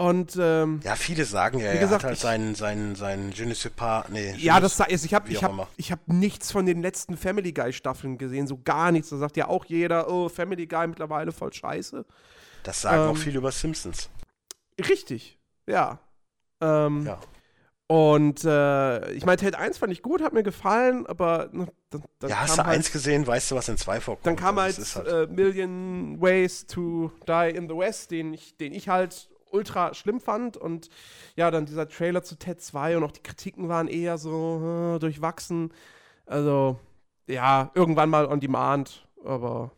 [SPEAKER 1] Und ähm,
[SPEAKER 2] ja, viele sagen ja, er hat halt seinen seinen seinen Je ne sais pas, nee.
[SPEAKER 1] Ja, das ist ich habe ich habe ich habe nichts von den letzten Family Guy Staffeln gesehen, so gar nichts. Da sagt ja auch jeder, oh, Family Guy mittlerweile voll scheiße.
[SPEAKER 2] Das sagen ähm, auch viele über Simpsons.
[SPEAKER 1] Richtig. Ja. Ähm, ja. Und äh, ich meine, Ted 1 fand ich gut, hat mir gefallen, aber ne,
[SPEAKER 2] dann, dann Ja, hast du halt, eins gesehen, weißt du, was in zwei vorkommt.
[SPEAKER 1] Dann kam halt, halt äh, Million Ways to Die in the West, den ich, den ich halt ultra schlimm fand. Und ja, dann dieser Trailer zu Ted 2 und auch die Kritiken waren eher so äh, durchwachsen. Also, ja, irgendwann mal on demand, aber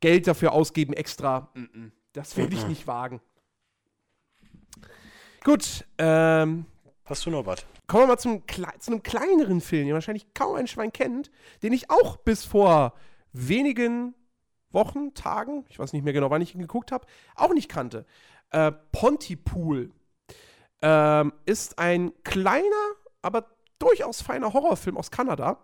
[SPEAKER 1] Geld dafür ausgeben extra, mm -mm, das werde ich nicht wagen. Gut, ähm.
[SPEAKER 2] Hast du noch was?
[SPEAKER 1] Kommen wir mal zum, zu einem kleineren Film, den wahrscheinlich kaum ein Schwein kennt, den ich auch bis vor wenigen Wochen, Tagen, ich weiß nicht mehr genau, wann ich ihn geguckt habe, auch nicht kannte. Äh, Pontypool ähm, ist ein kleiner, aber durchaus feiner Horrorfilm aus Kanada.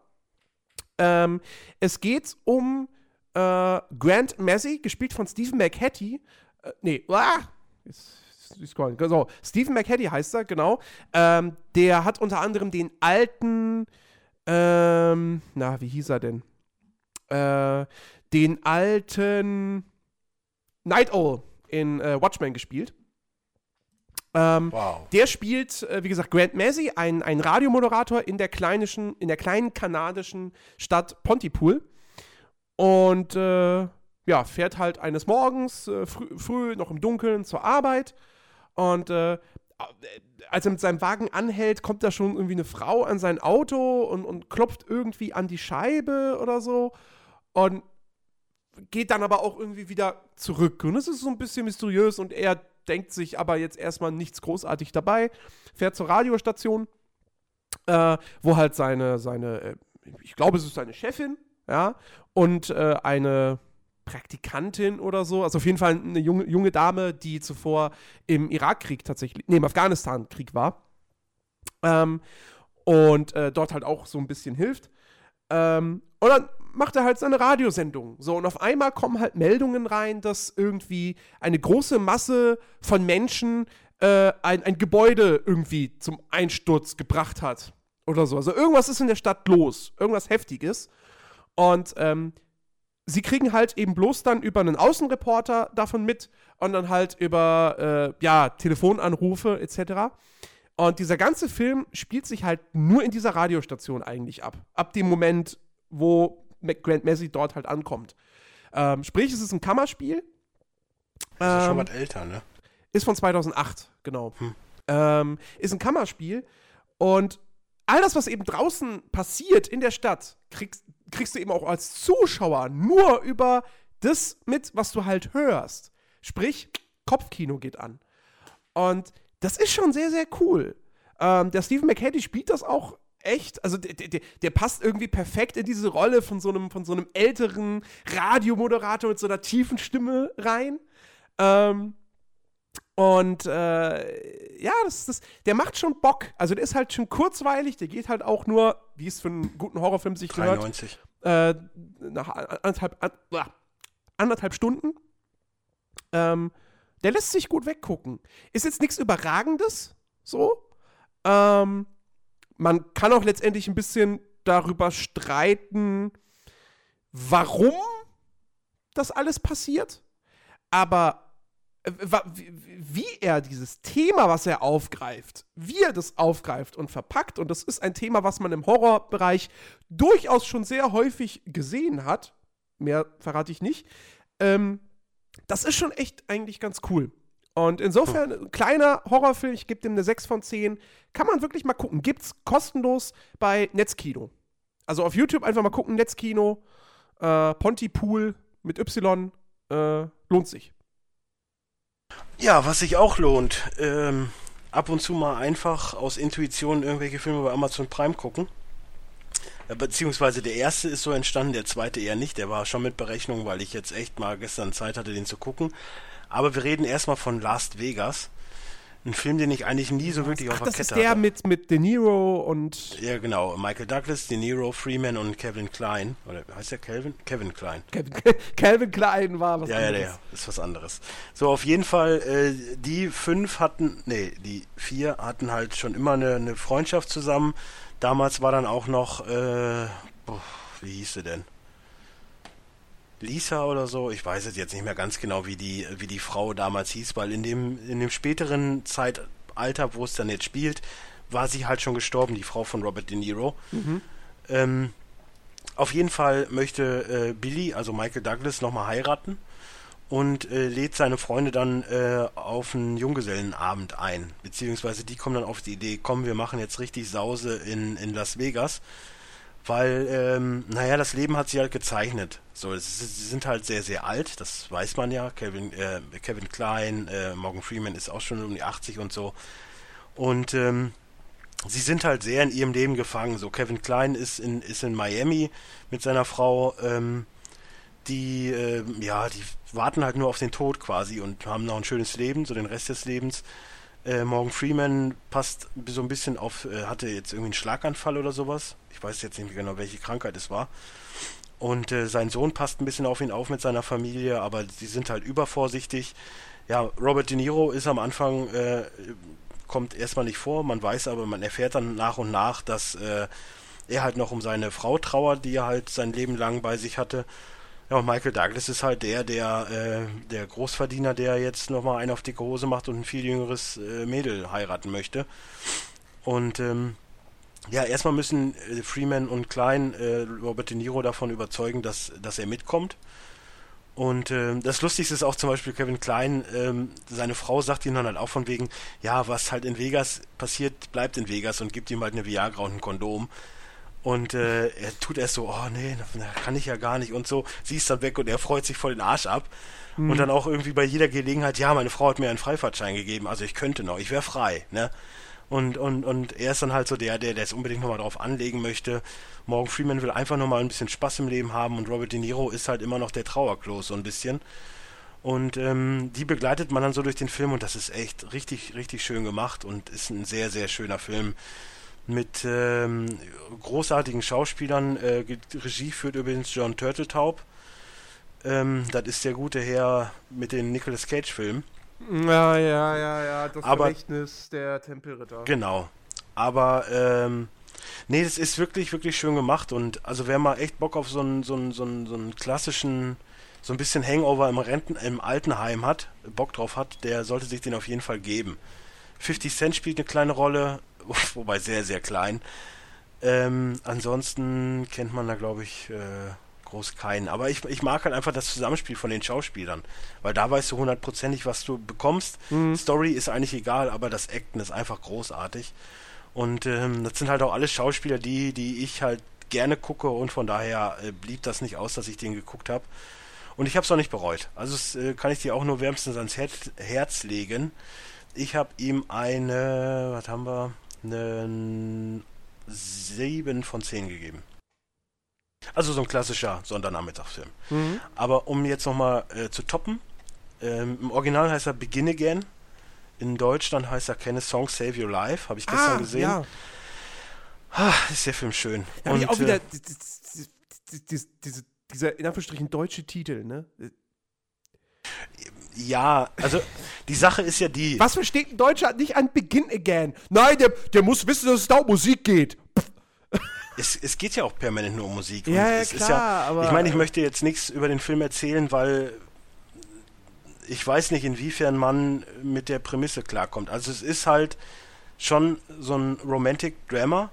[SPEAKER 1] Ähm, es geht um äh, Grant Massey, gespielt von Stephen McHattie. Äh, nee, ah, jetzt, so, Stephen McHattie heißt er, genau. Ähm, der hat unter anderem den alten, ähm, na, wie hieß er denn? Äh, den alten Night Owl in äh, Watchmen gespielt. Ähm, wow. Der spielt, äh, wie gesagt, Grant Massey, ein, ein Radiomoderator in der, kleinischen, in der kleinen kanadischen Stadt Pontypool. Und äh, ja, fährt halt eines Morgens äh, früh, früh, noch im Dunkeln zur Arbeit. Und äh, als er mit seinem Wagen anhält, kommt da schon irgendwie eine Frau an sein Auto und, und klopft irgendwie an die Scheibe oder so. Und geht dann aber auch irgendwie wieder zurück. Und es ist so ein bisschen mysteriös und er denkt sich aber jetzt erstmal nichts großartig dabei, fährt zur Radiostation, äh, wo halt seine, seine, äh, ich glaube, es ist seine Chefin, ja, und äh, eine Praktikantin oder so, also auf jeden Fall eine junge, junge Dame, die zuvor im Irakkrieg tatsächlich, nee, im Afghanistan-Krieg war. Ähm, und äh, dort halt auch so ein bisschen hilft. Ähm, und dann macht er halt seine Radiosendung. So, und auf einmal kommen halt Meldungen rein, dass irgendwie eine große Masse von Menschen äh, ein, ein Gebäude irgendwie zum Einsturz gebracht hat. Oder so. Also irgendwas ist in der Stadt los. Irgendwas Heftiges. Und ähm, sie kriegen halt eben bloß dann über einen Außenreporter davon mit und dann halt über, äh, ja, Telefonanrufe etc. Und dieser ganze Film spielt sich halt nur in dieser Radiostation eigentlich ab. Ab dem Moment, wo Grant Messi dort halt ankommt. Ähm, sprich, es ist ein Kammerspiel.
[SPEAKER 2] Das ist ähm, schon was älter, ne?
[SPEAKER 1] Ist von 2008, genau. Hm. Ähm, ist ein Kammerspiel. Und all das, was eben draußen passiert in der Stadt, kriegst, kriegst du eben auch als Zuschauer nur über das mit, was du halt hörst. Sprich, Kopfkino geht an. Und das ist schon sehr, sehr cool. Ähm, der Stephen McHattie spielt das auch echt, also der, der, der, passt irgendwie perfekt in diese Rolle von so einem, von so einem älteren Radiomoderator mit so einer tiefen Stimme rein. Ähm, und äh, ja, das, das, der macht schon Bock. Also der ist halt schon kurzweilig, der geht halt auch nur, wie es für einen guten Horrorfilm sich
[SPEAKER 2] 93.
[SPEAKER 1] gehört, äh, nach anderthalb, an, anderthalb Stunden. Ähm, der lässt sich gut weggucken. Ist jetzt nichts Überragendes, so. Ähm, man kann auch letztendlich ein bisschen darüber streiten, warum das alles passiert. Aber äh, wie er dieses Thema, was er aufgreift, wie er das aufgreift und verpackt, und das ist ein Thema, was man im Horrorbereich durchaus schon sehr häufig gesehen hat, mehr verrate ich nicht, ähm, das ist schon echt eigentlich ganz cool. Und insofern, hm. kleiner Horrorfilm, ich gebe dem eine 6 von 10. Kann man wirklich mal gucken. Gibt's kostenlos bei Netzkino. Also auf YouTube einfach mal gucken, Netzkino, äh, Pontypool mit Y, äh, lohnt sich.
[SPEAKER 2] Ja, was sich auch lohnt, ähm, ab und zu mal einfach aus Intuition irgendwelche Filme bei Amazon Prime gucken. Beziehungsweise der erste ist so entstanden, der zweite eher nicht. Der war schon mit Berechnung, weil ich jetzt echt mal gestern Zeit hatte, den zu gucken. Aber wir reden erstmal von Last Vegas. Ein Film, den ich eigentlich nie so wirklich Ach, auf der Kette hatte.
[SPEAKER 1] Das ist der mit, mit De Niro und...
[SPEAKER 2] Ja, genau. Michael Douglas, De Niro, Freeman und Kevin Klein. Oder heißt der Kelvin? Kevin Klein.
[SPEAKER 1] Kevin, Kevin [laughs] Klein war
[SPEAKER 2] was ja, anderes. Ja, ja, ist was anderes. So, auf jeden Fall, äh, die fünf hatten, nee, die vier hatten halt schon immer eine, eine Freundschaft zusammen Damals war dann auch noch, äh, wie hieß sie denn? Lisa oder so, ich weiß es jetzt nicht mehr ganz genau, wie die, wie die Frau damals hieß, weil in dem, in dem späteren Zeitalter, wo es dann jetzt spielt, war sie halt schon gestorben, die Frau von Robert De Niro. Mhm. Ähm, auf jeden Fall möchte äh, Billy, also Michael Douglas, nochmal heiraten und äh, lädt seine Freunde dann äh, auf einen Junggesellenabend ein. Beziehungsweise die kommen dann auf die Idee, komm, wir machen jetzt richtig Sause in, in Las Vegas. Weil, ähm, naja, das Leben hat sich halt gezeichnet. So, sie sind halt sehr, sehr alt, das weiß man ja. Kevin, äh, Kevin Klein, äh, Morgan Freeman ist auch schon um die 80 und so. Und ähm, sie sind halt sehr in ihrem Leben gefangen. So, Kevin Klein ist in, ist in Miami mit seiner Frau. Ähm, die, äh, ja, die warten halt nur auf den Tod quasi und haben noch ein schönes Leben, so den Rest des Lebens. Äh, Morgan Freeman passt so ein bisschen auf, äh, hatte jetzt irgendwie einen Schlaganfall oder sowas. Ich weiß jetzt nicht genau, welche Krankheit es war. Und äh, sein Sohn passt ein bisschen auf ihn auf mit seiner Familie, aber sie sind halt übervorsichtig. Ja, Robert De Niro ist am Anfang, äh, kommt erstmal nicht vor, man weiß aber, man erfährt dann nach und nach, dass äh, er halt noch um seine Frau trauert, die er halt sein Leben lang bei sich hatte ja, und Michael Douglas ist halt der, der, äh, der Großverdiener, der jetzt nochmal einen auf dicke Hose macht und ein viel jüngeres äh, Mädel heiraten möchte. Und ähm, ja, erstmal müssen äh, Freeman und Klein äh, Robert De Niro davon überzeugen, dass, dass er mitkommt. Und äh, das Lustigste ist auch zum Beispiel Kevin Klein, ähm, seine Frau sagt ihm dann halt auch von wegen, ja, was halt in Vegas passiert, bleibt in Vegas und gibt ihm halt eine Viagra und ein Kondom. Und äh, er tut erst so, oh nee, kann ich ja gar nicht und so. Sie ist dann weg und er freut sich voll den Arsch ab. Mhm. Und dann auch irgendwie bei jeder Gelegenheit, ja, meine Frau hat mir einen Freifahrtschein gegeben, also ich könnte noch, ich wäre frei, ne? Und, und, und er ist dann halt so der, der, der es unbedingt nochmal drauf anlegen möchte. Morgan Freeman will einfach nochmal ein bisschen Spaß im Leben haben und Robert De Niro ist halt immer noch der Trauerklos so ein bisschen. Und ähm, die begleitet man dann so durch den Film und das ist echt richtig, richtig schön gemacht und ist ein sehr, sehr schöner Film mit ähm, großartigen Schauspielern. Äh, Regie führt übrigens John Turteltaub. Ähm, das ist der gute Herr mit den Nicolas Cage-Filmen.
[SPEAKER 1] Ja, ja, ja, ja, das Aber, Vermächtnis der Tempelritter.
[SPEAKER 2] Genau. Aber, ähm, nee, das ist wirklich, wirklich schön gemacht und also wer mal echt Bock auf so einen, so einen, so einen, so einen klassischen, so ein bisschen Hangover im Renten, im Altenheim hat, Bock drauf hat, der sollte sich den auf jeden Fall geben. 50 Cent spielt eine kleine Rolle, wobei sehr, sehr klein. Ähm, ansonsten kennt man da, glaube ich, äh, groß keinen. Aber ich, ich mag halt einfach das Zusammenspiel von den Schauspielern, weil da weißt du hundertprozentig, was du bekommst. Mhm. Story ist eigentlich egal, aber das Acten ist einfach großartig. Und ähm, das sind halt auch alle Schauspieler, die, die ich halt gerne gucke und von daher äh, blieb das nicht aus, dass ich den geguckt habe. Und ich habe es auch nicht bereut. Also das äh, kann ich dir auch nur wärmstens ans Herz, Herz legen. Ich habe ihm eine, was haben wir, eine 7 von 10 gegeben. Also so ein klassischer Sondernachmittagsfilm. Mhm. Aber um jetzt nochmal äh, zu toppen, ähm, im Original heißt er Begin Again. In Deutschland heißt er Kenne Song Save Your Life. Habe ich gestern ah, gesehen. Ja. Ah, ist der Film schön.
[SPEAKER 1] Habe ich auch wieder äh, diese, dieser in Anführungsstrichen deutsche Titel, ne?
[SPEAKER 2] Ja, also die Sache ist ja die.
[SPEAKER 1] Was versteht ein Deutscher nicht an Begin Again? Nein, der, der muss wissen, dass es da um Musik geht. [laughs]
[SPEAKER 2] Es, es geht ja auch permanent nur um Musik.
[SPEAKER 1] Ja, ja klar, ja,
[SPEAKER 2] aber. Ich meine, ich möchte jetzt nichts über den Film erzählen, weil ich weiß nicht, inwiefern man mit der Prämisse klarkommt. Also es ist halt schon so ein Romantic Drama,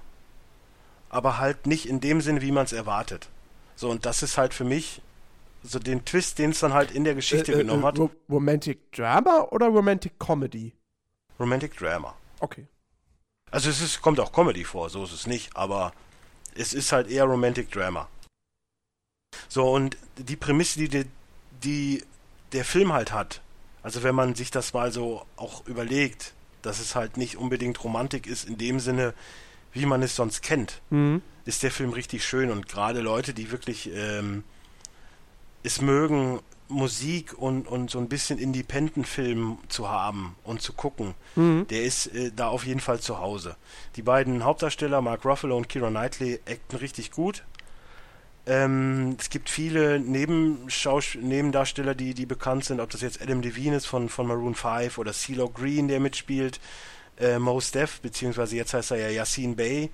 [SPEAKER 2] aber halt nicht in dem Sinne, wie man es erwartet. So, und das ist halt für mich so den Twist, den es dann halt in der Geschichte äh, äh, genommen hat.
[SPEAKER 1] Romantic Drama oder Romantic Comedy?
[SPEAKER 2] Romantic Drama.
[SPEAKER 1] Okay.
[SPEAKER 2] Also es ist, kommt auch Comedy vor, so ist es nicht, aber es ist halt eher Romantic Drama. So, und die Prämisse, die, die, die der Film halt hat, also wenn man sich das mal so auch überlegt, dass es halt nicht unbedingt Romantik ist in dem Sinne, wie man es sonst kennt, mhm. ist der Film richtig schön und gerade Leute, die wirklich ähm, es mögen, Musik und, und so ein bisschen Independent-Film zu haben und zu gucken, mhm. der ist äh, da auf jeden Fall zu Hause. Die beiden Hauptdarsteller, Mark Ruffalo und Kira Knightley, acten richtig gut. Ähm, es gibt viele Nebendarsteller, die, die bekannt sind, ob das jetzt Adam Levine ist von, von Maroon 5 oder CeeLo Green, der mitspielt, äh, Mos Def, beziehungsweise jetzt heißt er ja Yassine Bey,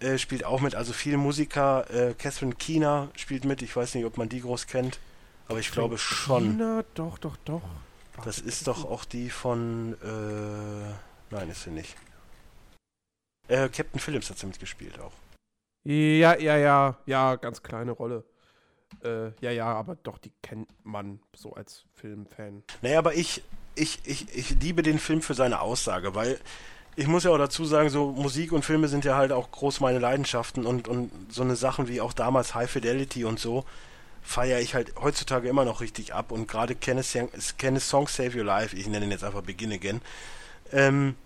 [SPEAKER 2] äh, spielt auch mit, also viele Musiker, äh, Catherine Keener spielt mit, ich weiß nicht, ob man die groß kennt, aber ich glaube schon.
[SPEAKER 1] Keener, doch, doch, doch.
[SPEAKER 2] Das ist doch auch die von, äh, nein, ist sie nicht. Äh, Captain Phillips hat sie mitgespielt auch.
[SPEAKER 1] Ja, ja, ja, ja, ganz kleine Rolle. Äh, ja, ja, aber doch, die kennt man so als Filmfan.
[SPEAKER 2] Naja, aber ich, ich, ich, ich liebe den Film für seine Aussage, weil ich muss ja auch dazu sagen, so Musik und Filme sind ja halt auch groß meine Leidenschaften und, und so eine Sachen wie auch damals High Fidelity und so feiere ich halt heutzutage immer noch richtig ab und gerade Kenneth, Kenneth Song Save Your Life, ich nenne ihn jetzt einfach Begin Again, ähm,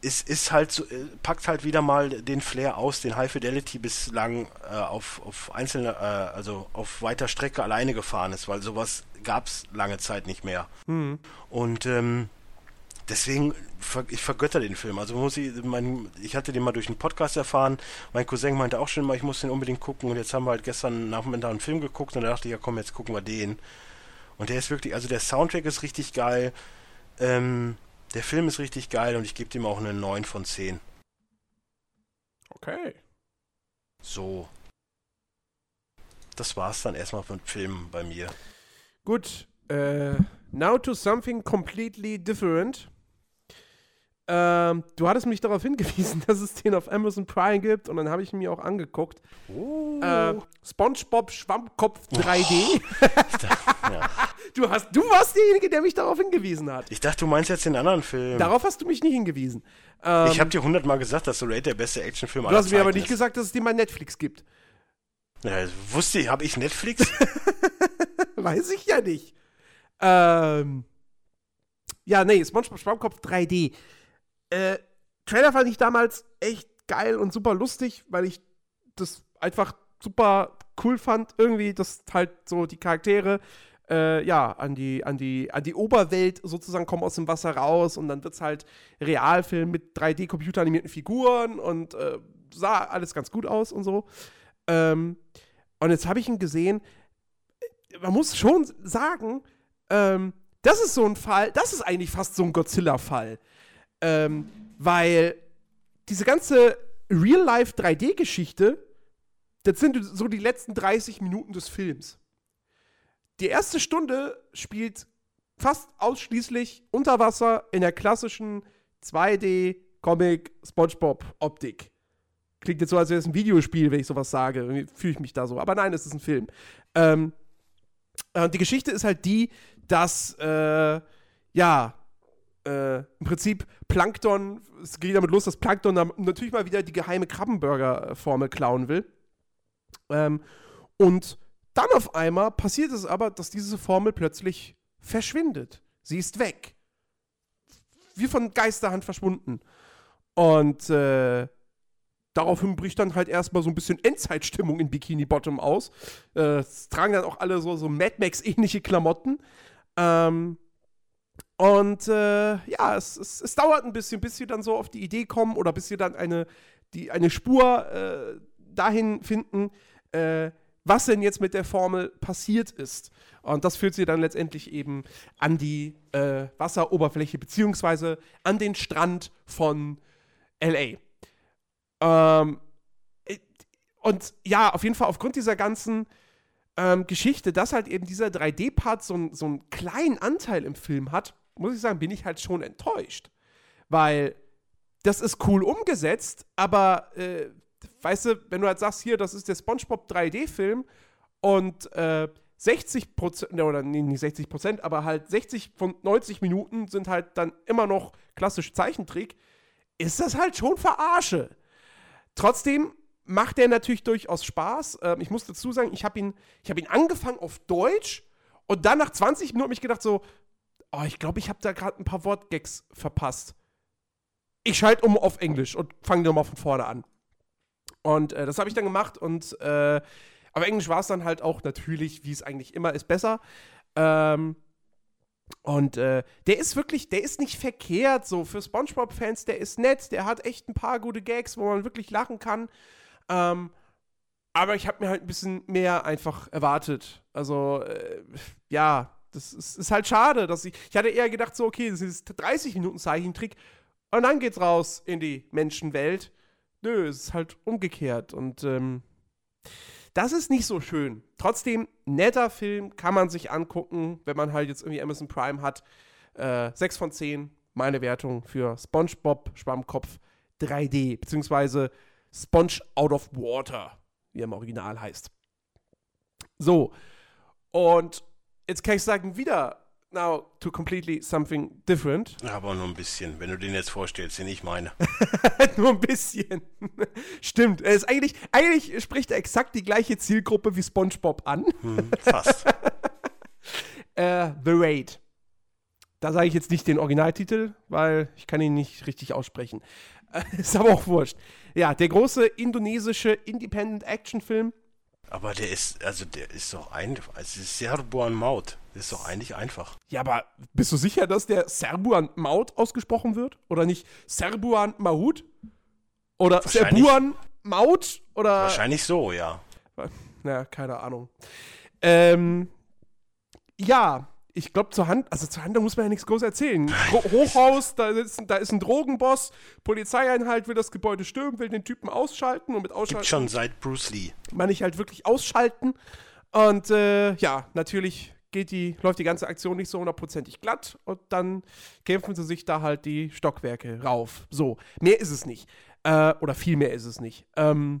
[SPEAKER 2] ist, ist halt so, äh, packt halt wieder mal den Flair aus, den High Fidelity bislang äh, auf, auf einzelne, äh, also auf weiter Strecke alleine gefahren ist, weil sowas gab es lange Zeit nicht mehr. Mhm. Und ähm, deswegen, ich vergötter den Film. Also muss ich, mein, ich hatte den mal durch einen Podcast erfahren. Mein Cousin meinte auch schon mal, ich muss den unbedingt gucken. Und jetzt haben wir halt gestern Nachmittag einen Film geguckt und da dachte ich, ja komm, jetzt gucken wir den. Und der ist wirklich, also der Soundtrack ist richtig geil. Ähm, der Film ist richtig geil und ich gebe dem auch eine 9 von 10.
[SPEAKER 1] Okay.
[SPEAKER 2] So. Das war's dann erstmal von Filmen bei mir.
[SPEAKER 1] Gut. Äh, now to something completely different. Ähm, du hattest mich darauf hingewiesen, [laughs] dass es den auf Amazon Prime gibt und dann habe ich ihn mir auch angeguckt. Oh. Äh, SpongeBob Schwammkopf 3D. Oh. [laughs] ja. du, hast, du warst derjenige, der mich darauf hingewiesen hat.
[SPEAKER 2] Ich dachte, du meinst jetzt den anderen Film.
[SPEAKER 1] Darauf hast du mich nicht hingewiesen.
[SPEAKER 2] Ähm, ich habe dir hundertmal gesagt, dass The Raid der beste Actionfilm aller
[SPEAKER 1] Zeiten ist. Du hast mir aber nicht gesagt, dass es den bei Netflix gibt.
[SPEAKER 2] Ja, wusste ich, habe ich Netflix? [laughs]
[SPEAKER 1] Weiß ich ja nicht. Ähm, ja, nee, SpongeBob Schwammkopf 3D. Äh, Trailer fand ich damals echt geil und super lustig, weil ich das einfach super cool fand. Irgendwie, dass halt so die Charaktere äh, ja, an die, an, die, an die Oberwelt sozusagen kommen aus dem Wasser raus und dann wird es halt Realfilm mit 3D-computeranimierten Figuren und äh, sah alles ganz gut aus und so. Ähm, und jetzt habe ich ihn gesehen. Man muss schon sagen, ähm, das ist so ein Fall, das ist eigentlich fast so ein Godzilla-Fall. Ähm, weil diese ganze Real-Life 3D-Geschichte, das sind so die letzten 30 Minuten des Films. Die erste Stunde spielt fast ausschließlich unter Wasser in der klassischen 2D, Comic, SpongeBob-Optik. Klingt jetzt so, als wäre es ein Videospiel, wenn ich sowas sage. Irgendwie Fühle ich mich da so. Aber nein, es ist ein Film. Ähm, äh, die Geschichte ist halt die, dass, äh, ja, äh, im Prinzip Plankton, es geht damit los, dass Plankton natürlich mal wieder die geheime Krabbenburger-Formel klauen will. Ähm, und dann auf einmal passiert es aber, dass diese Formel plötzlich verschwindet. Sie ist weg. Wie von Geisterhand verschwunden. Und äh, daraufhin bricht dann halt erstmal so ein bisschen Endzeitstimmung in Bikini Bottom aus. Äh, es tragen dann auch alle so, so Mad Max-ähnliche Klamotten. Ähm, und äh, ja, es, es, es, dauert ein bisschen, bis sie dann so auf die Idee kommen oder bis sie dann eine, die, eine Spur äh, dahin finden, äh, was denn jetzt mit der Formel passiert ist. Und das führt sie dann letztendlich eben an die äh, Wasseroberfläche beziehungsweise an den Strand von LA. Ähm, und ja, auf jeden Fall aufgrund dieser ganzen ähm, Geschichte, dass halt eben dieser 3D-Part so, so einen kleinen Anteil im Film hat, muss ich sagen, bin ich halt schon enttäuscht. Weil das ist cool umgesetzt, aber äh, weißt du, wenn du halt sagst, hier, das ist der SpongeBob 3D-Film und äh, 60 Prozent, ne, oder nee, nicht 60 Prozent, aber halt 60 von 90 Minuten sind halt dann immer noch klassisch Zeichentrick, ist das halt schon Verarsche. Trotzdem macht der natürlich durchaus Spaß. Ähm, ich muss dazu sagen, ich habe ihn, hab ihn angefangen auf Deutsch und dann nach 20 Minuten habe ich gedacht so, oh, ich glaube, ich habe da gerade ein paar Wortgags verpasst. Ich schalte um auf Englisch und fange nochmal von vorne an. Und äh, das habe ich dann gemacht und äh, auf Englisch war es dann halt auch natürlich, wie es eigentlich immer ist, besser. Ähm, und äh, der ist wirklich, der ist nicht verkehrt so für SpongeBob-Fans, der ist nett, der hat echt ein paar gute Gags, wo man wirklich lachen kann. Ähm, aber ich habe mir halt ein bisschen mehr einfach erwartet. Also, äh, ja, das ist, ist, halt schade, dass ich. Ich hatte eher gedacht, so, okay, das ist 30 Minuten Zeichentrick und dann geht's raus in die Menschenwelt. Nö, es ist halt umgekehrt und ähm, das ist nicht so schön. Trotzdem, netter Film, kann man sich angucken, wenn man halt jetzt irgendwie Amazon Prime hat. Äh, 6 von 10, meine Wertung für SpongeBob Schwammkopf 3D, beziehungsweise Sponge Out of Water, wie er im Original heißt. So, und jetzt kann ich sagen, wieder now to completely something different.
[SPEAKER 2] Aber nur ein bisschen, wenn du den jetzt vorstellst, den ich meine. [laughs]
[SPEAKER 1] nur ein bisschen. [laughs] Stimmt. Er ist eigentlich, eigentlich spricht er exakt die gleiche Zielgruppe wie SpongeBob an. Hm, fast. [laughs] äh, The Raid. Da sage ich jetzt nicht den Originaltitel, weil ich kann ihn nicht richtig aussprechen. ist aber auch wurscht. Ja, der große indonesische Independent-Action-Film
[SPEAKER 2] aber der ist, also der ist doch einfach, also Serbuan Maut, der ist doch eigentlich einfach.
[SPEAKER 1] Ja, aber bist du sicher, dass der Serbuan Maut ausgesprochen wird? Oder nicht Serbuan Maut? Oder Serbuan Maut? Oder?
[SPEAKER 2] Wahrscheinlich so, ja.
[SPEAKER 1] Na, keine Ahnung. Ähm, ja, ich glaube, zur Hand, also zur Handlung muss man ja nichts groß erzählen. Hochhaus, da ist, da ist ein Drogenboss, Polizeieinheit will das Gebäude stürmen, will den Typen ausschalten und mit ausschalten. Gibt
[SPEAKER 2] schon seit Bruce Lee.
[SPEAKER 1] Meine ich halt wirklich ausschalten. Und äh, ja, natürlich geht die, läuft die ganze Aktion nicht so hundertprozentig glatt und dann kämpfen sie sich da halt die Stockwerke rauf. So, mehr ist es nicht. Äh, oder viel mehr ist es nicht. Ähm,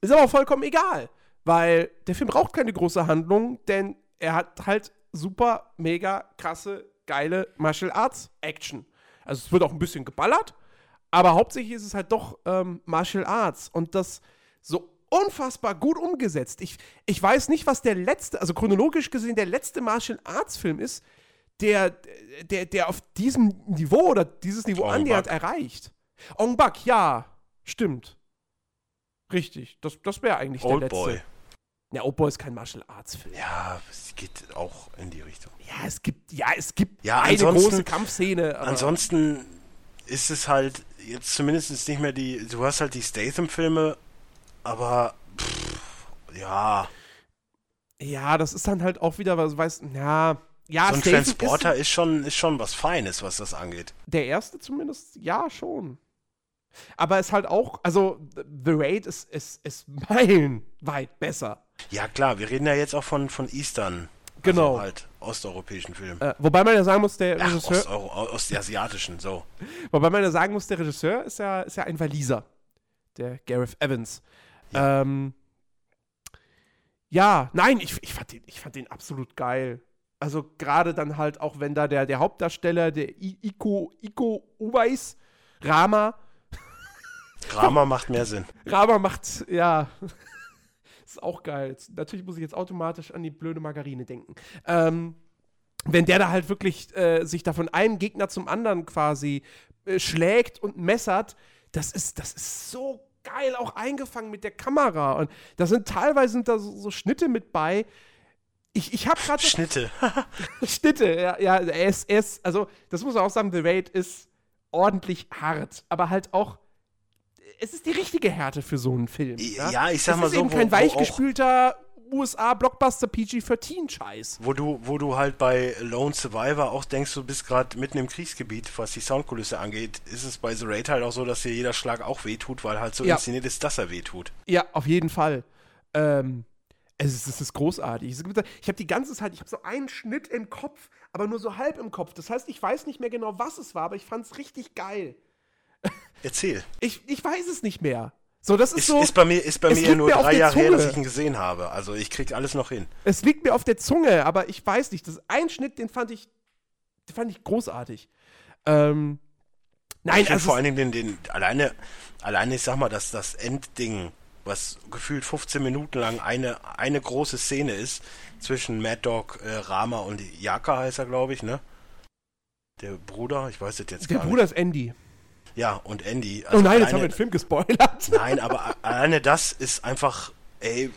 [SPEAKER 1] ist aber vollkommen egal, weil der Film braucht keine große Handlung, denn er hat halt super, mega krasse, geile Martial Arts Action. Also es wird auch ein bisschen geballert, aber hauptsächlich ist es halt doch ähm, Martial Arts und das so unfassbar gut umgesetzt. Ich, ich weiß nicht, was der letzte, also chronologisch gesehen, der letzte Martial Arts Film ist, der, der, der auf diesem Niveau oder dieses Niveau Ong annähernd Bak. erreicht. Ong Bak, ja, stimmt. Richtig, das, das wäre eigentlich Old der letzte. Boy. Ja, Oldboy ist kein Martial Arts Film.
[SPEAKER 2] Ja, es geht auch in die Richtung.
[SPEAKER 1] Ja, es gibt, ja, es gibt ja, eine große Kampfszene.
[SPEAKER 2] ansonsten ist es halt jetzt zumindest nicht mehr die. Du hast halt die Statham-Filme, aber pff, ja.
[SPEAKER 1] Ja, das ist dann halt auch wieder, was weißt, ja. Ja,
[SPEAKER 2] so ein Statham Transporter ist, ist, schon, ist schon was Feines, was das angeht.
[SPEAKER 1] Der erste zumindest, ja, schon. Aber es ist halt auch, also The Raid ist, ist, ist meilenweit besser.
[SPEAKER 2] Ja, klar, wir reden ja jetzt auch von, von Eastern.
[SPEAKER 1] Genau.
[SPEAKER 2] Also halt osteuropäischen Film.
[SPEAKER 1] Äh, wobei man ja sagen muss, der
[SPEAKER 2] Ach,
[SPEAKER 1] Regisseur,
[SPEAKER 2] Osteuro ostasiatischen, so.
[SPEAKER 1] wobei man ja sagen muss, der Regisseur ist ja, ist ja ein Waliser. Der Gareth Evans. Ja, ähm, ja nein, ich, ich, fand den, ich fand den absolut geil. Also gerade dann halt auch, wenn da der, der Hauptdarsteller, der I Iko, Iko Uweis, Rama.
[SPEAKER 2] Rama macht mehr Sinn.
[SPEAKER 1] Rama macht, ja. [laughs] ist auch geil. Natürlich muss ich jetzt automatisch an die blöde Margarine denken. Ähm, wenn der da halt wirklich äh, sich da von einem Gegner zum anderen quasi äh, schlägt und messert, das ist, das ist so geil auch eingefangen mit der Kamera. Und da sind teilweise sind da so, so Schnitte mit bei, ich, ich habe gerade.
[SPEAKER 2] Schnitte. [laughs]
[SPEAKER 1] Schnitte, ja, ja, er ist, er ist, also, das muss man auch sagen, The Raid ist ordentlich hart, aber halt auch. Es ist die richtige Härte für so einen Film.
[SPEAKER 2] Ja, ja ich sag
[SPEAKER 1] es
[SPEAKER 2] mal
[SPEAKER 1] ist
[SPEAKER 2] so.
[SPEAKER 1] Eben kein weichgespülter USA-Blockbuster PG-13-Scheiß.
[SPEAKER 2] Wo du, wo du halt bei Lone Survivor auch denkst, du bist gerade mitten im Kriegsgebiet, was die Soundkulisse angeht, ist es bei The Raid halt auch so, dass dir jeder Schlag auch wehtut, weil halt so
[SPEAKER 1] Ja.
[SPEAKER 2] inszeniert ist, dass er wehtut.
[SPEAKER 1] Ja, auf jeden Fall. Ähm, es ist, es ist großartig. Es Ich habe die ganze Zeit, ich habe so einen Schnitt im Kopf, aber nur so halb im Kopf. Das heißt, ich weiß nicht mehr genau, was es war, aber ich fand es richtig geil.
[SPEAKER 2] Erzähl.
[SPEAKER 1] Ich, ich weiß es nicht mehr. So, das ist
[SPEAKER 2] Ist,
[SPEAKER 1] so.
[SPEAKER 2] ist bei mir, ist bei mir nur
[SPEAKER 1] mir
[SPEAKER 2] drei
[SPEAKER 1] der
[SPEAKER 2] Jahre her, dass ich ihn gesehen habe. Also ich krieg alles noch hin.
[SPEAKER 1] Es liegt mir auf der Zunge, aber ich weiß nicht. Das ist ein Schnitt, den fand ich, den fand ich großartig. Ähm, nein,
[SPEAKER 2] ich
[SPEAKER 1] also
[SPEAKER 2] vor allen Dingen den, den, alleine, alleine, ich sag mal, dass das Endding, was gefühlt 15 Minuten lang eine, eine große Szene ist, zwischen Mad Dog, äh, Rama und Yaka heißt er, glaube ich, ne? Der Bruder, ich weiß es jetzt
[SPEAKER 1] der
[SPEAKER 2] gar
[SPEAKER 1] Bruder
[SPEAKER 2] nicht.
[SPEAKER 1] ist Andy.
[SPEAKER 2] Ja, und Andy.
[SPEAKER 1] oh nein, jetzt haben wir
[SPEAKER 2] alleine-
[SPEAKER 1] den Film gespoilert. [laughs]
[SPEAKER 2] Nein, aber alleine das ist einfach, ey,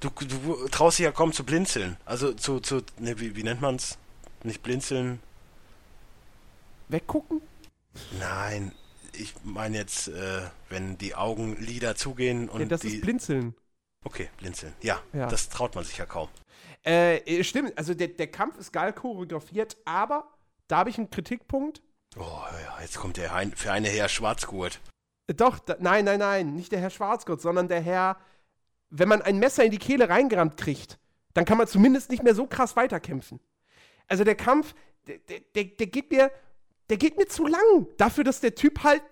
[SPEAKER 2] du, du traust dich ja kaum zu blinzeln. Also zu, zu, ne, wie, wie nennt man's? Nicht blinzeln?
[SPEAKER 1] Weggucken?
[SPEAKER 2] Nein, ich meine jetzt, äh, wenn die Augenlider zugehen und
[SPEAKER 1] Ja, das
[SPEAKER 2] die.
[SPEAKER 1] ist Blinzeln.
[SPEAKER 2] okay, blinzeln. Ja,
[SPEAKER 1] Ja.
[SPEAKER 2] das traut man sich ja kaum.
[SPEAKER 1] Äh, stimmt, also der, der Kampf ist geil choreografiert, aber da habe ich einen Kritikpunkt.
[SPEAKER 2] Oh ja, jetzt kommt der für eine Herr Schwarzgurt.
[SPEAKER 1] Doch, da, nein, nein, nein, nicht der Herr Schwarzgott, sondern der Herr, wenn man ein Messer in die Kehle reingerammt kriegt, dann kann man zumindest nicht mehr so krass weiterkämpfen. Also der Kampf, der, der, der, der geht mir, der geht mir zu lang, dafür, dass der Typ halt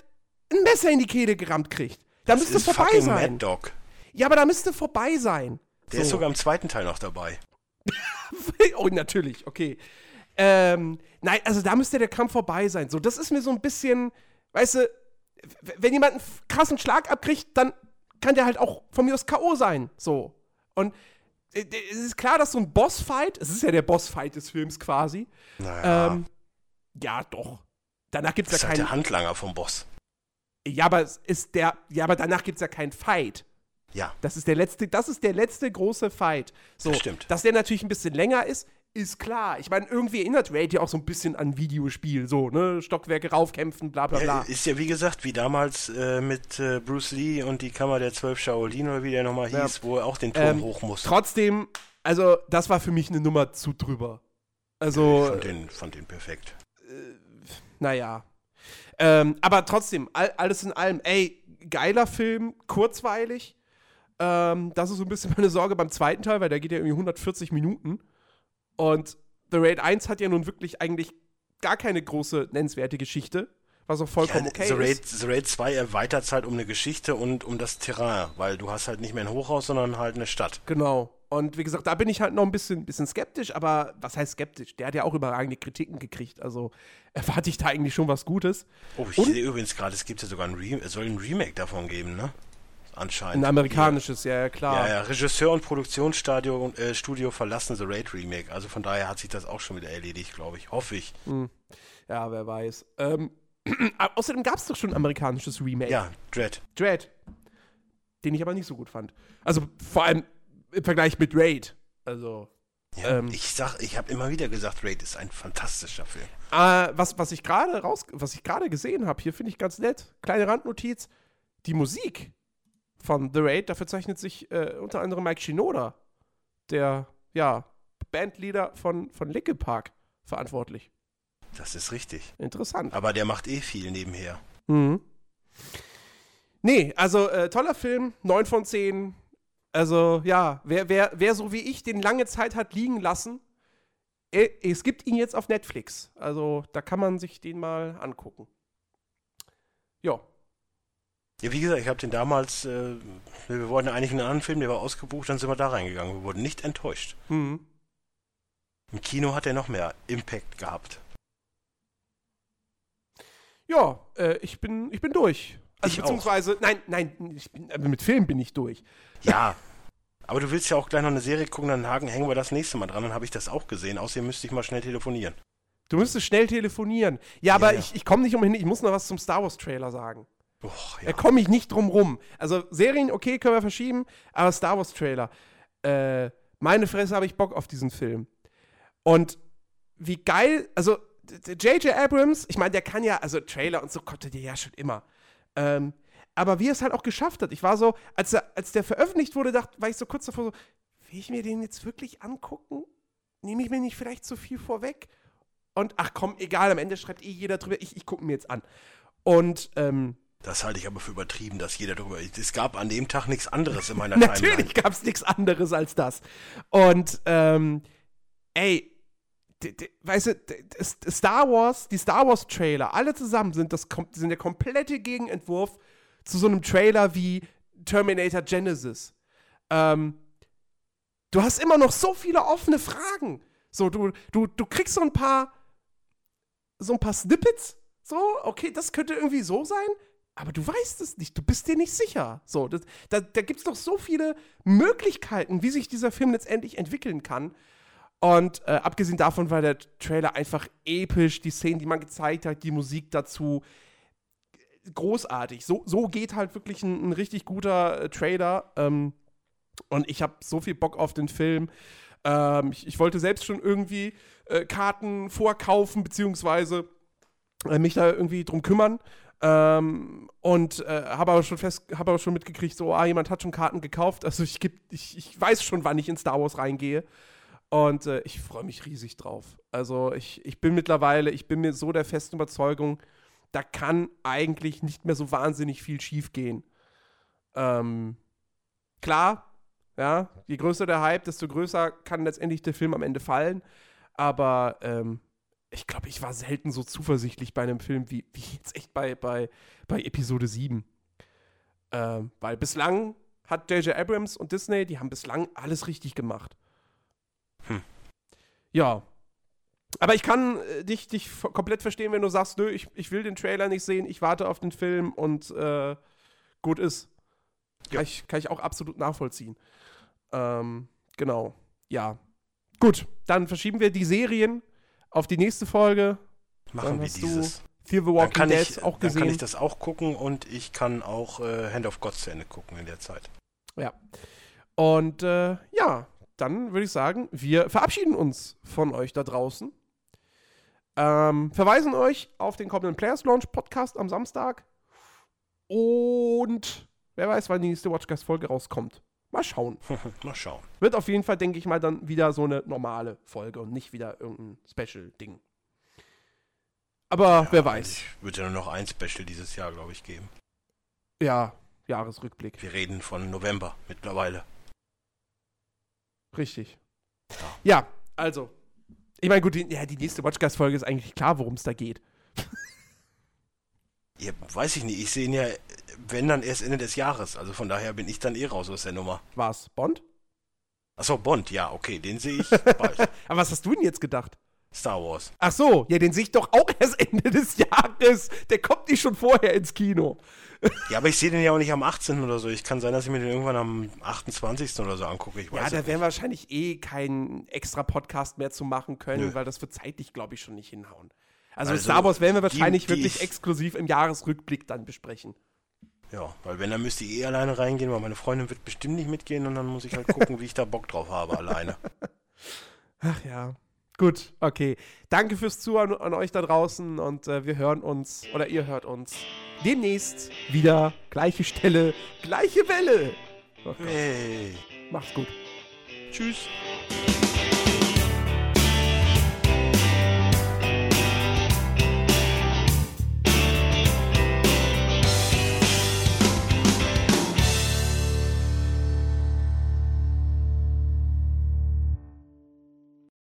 [SPEAKER 1] ein Messer in die Kehle gerammt kriegt. Da
[SPEAKER 2] Das
[SPEAKER 1] müsste
[SPEAKER 2] ist
[SPEAKER 1] vorbei
[SPEAKER 2] fucking
[SPEAKER 1] sein.
[SPEAKER 2] Mad Dog.
[SPEAKER 1] Ja, aber da müsste vorbei sein.
[SPEAKER 2] Der ist sogar im zweiten Teil noch dabei. [laughs]
[SPEAKER 1] oh, natürlich, okay. Ähm, nein, also da müsste der Kampf vorbei sein. So, das ist mir so ein bisschen, weißt du, wenn jemand einen krassen Schlag abkriegt, dann kann der halt auch von mir aus K.O. sein. So. Und äh, es ist klar, dass so ein Bossfight, es ist ja der Bossfight des Films quasi.
[SPEAKER 2] Naja,
[SPEAKER 1] Ähm, ja, doch. Danach gibt es
[SPEAKER 2] das ist
[SPEAKER 1] ja
[SPEAKER 2] halt
[SPEAKER 1] keinen.
[SPEAKER 2] der Handlanger vom Boss.
[SPEAKER 1] Ja, aber es ist der. Ja, aber danach gibt es ja keinen Fight.
[SPEAKER 2] Ja,
[SPEAKER 1] Das ist der letzte, das ist der letzte große Fight. So,
[SPEAKER 2] Das stimmt.
[SPEAKER 1] Dass der natürlich ein bisschen länger ist, ist klar. Ich meine, irgendwie erinnert Raid ja auch so ein bisschen an Videospiel, so, ne? Stockwerke raufkämpfen, bla bla
[SPEAKER 2] Ja,
[SPEAKER 1] bla.
[SPEAKER 2] ist ja wie gesagt, wie damals äh, mit äh, Bruce Lee und die Kammer der Zwölf Shaolin oder wie der nochmal
[SPEAKER 1] Ja.
[SPEAKER 2] hieß, wo er auch den Turm
[SPEAKER 1] Ähm,
[SPEAKER 2] hoch musste.
[SPEAKER 1] Trotzdem, also, das war für mich eine Nummer zu drüber. Also,
[SPEAKER 2] ich fand den, fand den perfekt.
[SPEAKER 1] naja. Ähm, aber trotzdem, all, alles in allem, ey, geiler Film, kurzweilig. Ähm, das ist so ein bisschen meine Sorge beim zweiten Teil, weil der geht ja irgendwie 140 Minuten. Und The Raid 1 hat ja nun wirklich eigentlich gar keine große nennenswerte Geschichte, was auch vollkommen
[SPEAKER 2] ja,
[SPEAKER 1] okay
[SPEAKER 2] The, Raid,
[SPEAKER 1] ist.
[SPEAKER 2] The Raid 2 erweitert es halt um eine Geschichte und um das Terrain, weil du hast halt nicht mehr ein Hochhaus, sondern halt eine Stadt.
[SPEAKER 1] Genau. Und wie gesagt, da bin ich halt noch ein bisschen, bisschen skeptisch, aber was heißt skeptisch? Der hat ja auch überragende Kritiken gekriegt, also [laughs] erwarte ich da eigentlich schon was Gutes.
[SPEAKER 2] Oh, ich
[SPEAKER 1] Und-
[SPEAKER 2] sehe übrigens gerade, es gibt ja sogar ein, Re es soll ein Remake davon geben, ne? Anscheinend.
[SPEAKER 1] Ein amerikanisches, ja, ja klar.
[SPEAKER 2] Ja, ja, Regisseur und Produktionsstudio äh, Studio verlassen The Raid Remake. Also von daher hat sich das auch schon wieder erledigt, glaube ich. Hoffe ich.
[SPEAKER 1] Ja, wer weiß. Ähm, [clears throat] außerdem gab es doch schon ein amerikanisches Remake.
[SPEAKER 2] Ja, Dread.
[SPEAKER 1] Dread. Den ich aber nicht so gut fand. Also vor allem im Vergleich mit Raid. Also.
[SPEAKER 2] Ja,
[SPEAKER 1] Ähm.
[SPEAKER 2] ich sag, ich habe immer wieder gesagt, Raid ist ein fantastischer Film.
[SPEAKER 1] Äh, was, was ich gerade raus, was ich gerade gesehen habe, hier finde ich ganz nett. Kleine Randnotiz. Die Musik von The Raid, dafür zeichnet sich äh, unter anderem Mike Shinoda, der, ja, Bandleader von, von Linkin Park, verantwortlich.
[SPEAKER 2] Das ist richtig.
[SPEAKER 1] Interessant.
[SPEAKER 2] Aber der macht eh viel nebenher.
[SPEAKER 1] Mhm. Nee, also äh, toller Film, 9 von 10. Also ja, wer, wer, wer so wie ich den lange Zeit hat liegen lassen äh, es gibt ihn jetzt auf Netflix. Also da kann man sich den mal angucken. Ja.
[SPEAKER 2] Ja, wie gesagt, ich habe den damals, äh, wir wollten eigentlich einen anderen Film, der war ausgebucht, dann sind wir da reingegangen. Wir wurden nicht enttäuscht.
[SPEAKER 1] Mhm.
[SPEAKER 2] Im Kino hat er noch mehr Impact gehabt.
[SPEAKER 1] Ja, äh, ich, bin, ich bin durch. Also
[SPEAKER 2] Ich auch.
[SPEAKER 1] beziehungsweise, nein, nein, ich bin, äh, mit Film bin ich durch.
[SPEAKER 2] Ja. Aber du willst ja auch gleich noch eine Serie gucken, dann Haken hängen wir das nächste Mal dran, dann habe ich das auch gesehen. Außerdem müsste ich mal schnell telefonieren.
[SPEAKER 1] Du müsstest schnell telefonieren. Ja, aber
[SPEAKER 2] ja.
[SPEAKER 1] ich, ich komme nicht umhin, ich muss noch was zum Star Wars Trailer sagen. Da
[SPEAKER 2] ja.
[SPEAKER 1] komme ich nicht drum rum. Also Serien, okay, können wir verschieben, aber Star Wars Trailer. Äh, meine Fresse habe ich Bock auf diesen Film. Und wie geil, also J.J. Abrams, ich meine, der kann ja, also Trailer und so konnte der ja schon immer. Ähm, aber wie er es halt auch geschafft hat. Ich war so, als, er, als der veröffentlicht wurde, dachte, war ich so kurz davor so, will ich mir den jetzt wirklich angucken? Nehme ich mir nicht vielleicht zu viel vorweg? Und ach komm, egal, am Ende schreibt eh jeder drüber, ich, ich gucke mir jetzt an. Und ähm,
[SPEAKER 2] Das halte ich aber für übertrieben, dass jeder darüber. Es gab an dem Tag nichts anderes in meiner [laughs]
[SPEAKER 1] Natürlich gab es nichts anderes als das. Und, ähm, ey, weißt du, Star Wars, die Star Wars Trailer, alle zusammen sind, das, sind der komplette Gegenentwurf zu so einem Trailer wie Terminator Genesis. Ähm, du hast immer noch so viele offene Fragen. So, du, du, du kriegst so ein paar, so ein paar Snippets. So, okay, das könnte irgendwie so sein. Aber du weißt es nicht, du bist dir nicht sicher. So, das, da, da gibt es doch so viele Möglichkeiten, wie sich dieser Film letztendlich entwickeln kann. Und äh, abgesehen davon war der Trailer einfach episch, die Szenen, die man gezeigt hat, die Musik dazu, großartig. So, so geht halt wirklich ein, ein richtig guter äh, Trailer. Ähm, und ich habe so viel Bock auf den Film. Ähm, ich, ich wollte selbst schon irgendwie äh, Karten vorkaufen, beziehungsweise äh, mich da irgendwie drum kümmern. Ähm, und äh, habe aber schon fest, habe aber schon mitgekriegt, so, ah, jemand hat schon Karten gekauft. Also ich, geb, ich, ich weiß schon, wann ich in Star Wars reingehe. Und äh, ich freue mich riesig drauf. Also ich, ich bin mittlerweile, ich bin mir so der festen Überzeugung, da kann eigentlich nicht mehr so wahnsinnig viel schiefgehen. Ähm, klar, ja, je größer der Hype, desto größer kann letztendlich der Film am Ende fallen. Aber ähm, ich glaube, ich war selten so zuversichtlich bei einem Film wie, wie jetzt echt bei, bei, bei Episode 7. Ähm, weil bislang hat J.J. Abrams und Disney, die haben bislang alles richtig gemacht.
[SPEAKER 2] Hm.
[SPEAKER 1] Ja. Aber ich kann äh, dich, dich komplett verstehen, wenn du sagst, nö, ich, ich will den Trailer nicht sehen, ich warte auf den Film und äh, gut ist.
[SPEAKER 2] Ja.
[SPEAKER 1] Kann, ich, kann ich auch absolut nachvollziehen. Ähm, genau. Ja. Gut, dann verschieben wir die Serien auf die nächste Folge.
[SPEAKER 2] Machen
[SPEAKER 1] Dann
[SPEAKER 2] wir dieses.
[SPEAKER 1] Fear the
[SPEAKER 2] Dann
[SPEAKER 1] Walking
[SPEAKER 2] kann,
[SPEAKER 1] Dead
[SPEAKER 2] ich,
[SPEAKER 1] auch
[SPEAKER 2] dann kann
[SPEAKER 1] gesehen.
[SPEAKER 2] ich das auch gucken und ich kann auch äh, Hand of God zu Ende gucken in der Zeit.
[SPEAKER 1] Ja. Und äh, ja, dann würde ich sagen, wir verabschieden uns von euch da draußen. Ähm, verweisen euch auf den kommenden Players Launch Podcast am Samstag. Und wer weiß, wann die nächste Watchcast-Folge rauskommt. Mal schauen. [laughs]
[SPEAKER 2] Mal schauen.
[SPEAKER 1] Wird auf jeden Fall, denke ich mal, dann wieder so eine normale Folge und nicht wieder irgendein Special-Ding. Aber wer weiß.
[SPEAKER 2] Es wird ja nur noch ein Special dieses Jahr, glaube ich, geben.
[SPEAKER 1] Ja, Jahresrückblick.
[SPEAKER 2] Wir reden von November mittlerweile.
[SPEAKER 1] Richtig.
[SPEAKER 2] Ja.
[SPEAKER 1] Ja, also. Ich meine, gut, die, ja, die nächste Watchcast-Folge ist eigentlich klar, worum es da geht. [laughs]
[SPEAKER 2] Ja, weiß ich nicht. Ich sehe ihn ja, wenn dann erst Ende des Jahres. Also von daher bin ich dann eh raus aus der Nummer.
[SPEAKER 1] War's Bond?
[SPEAKER 2] Achso, Bond, ja, okay, den sehe ich. [laughs]
[SPEAKER 1] Aber was hast du denn jetzt gedacht?
[SPEAKER 2] Star Wars.
[SPEAKER 1] Ach so, ja, den sehe ich doch auch erst [laughs] Ende des Jahres. Der kommt nicht schon vorher ins Kino.
[SPEAKER 2] Ja, aber ich sehe den ja auch nicht am 18. oder so. Ich kann sein, dass ich mir den irgendwann am 28. oder so angucke. Ich weiß
[SPEAKER 1] Ja, da werden wir wahrscheinlich eh keinen extra Podcast mehr zu machen können,
[SPEAKER 2] Nö.
[SPEAKER 1] weil das wird zeitlich, glaube ich, schon nicht hinhauen. Also,
[SPEAKER 2] Also,
[SPEAKER 1] Star Wars werden wir
[SPEAKER 2] die-
[SPEAKER 1] wahrscheinlich
[SPEAKER 2] die
[SPEAKER 1] wirklich
[SPEAKER 2] ist-
[SPEAKER 1] exklusiv im Jahresrückblick dann besprechen.
[SPEAKER 2] Ja, weil wenn, dann müsste ich eh alleine reingehen, weil meine Freundin wird bestimmt nicht mitgehen und dann muss ich halt [laughs] gucken, wie ich da Bock drauf habe alleine. [laughs]
[SPEAKER 1] Ach ja. Gut, okay. Danke fürs Zuhören an euch da draußen und äh, wir hören uns, oder ihr hört uns demnächst wieder. Gleiche Stelle, gleiche Welle. Oh
[SPEAKER 2] Hey.
[SPEAKER 1] macht's gut.
[SPEAKER 2] Tschüss.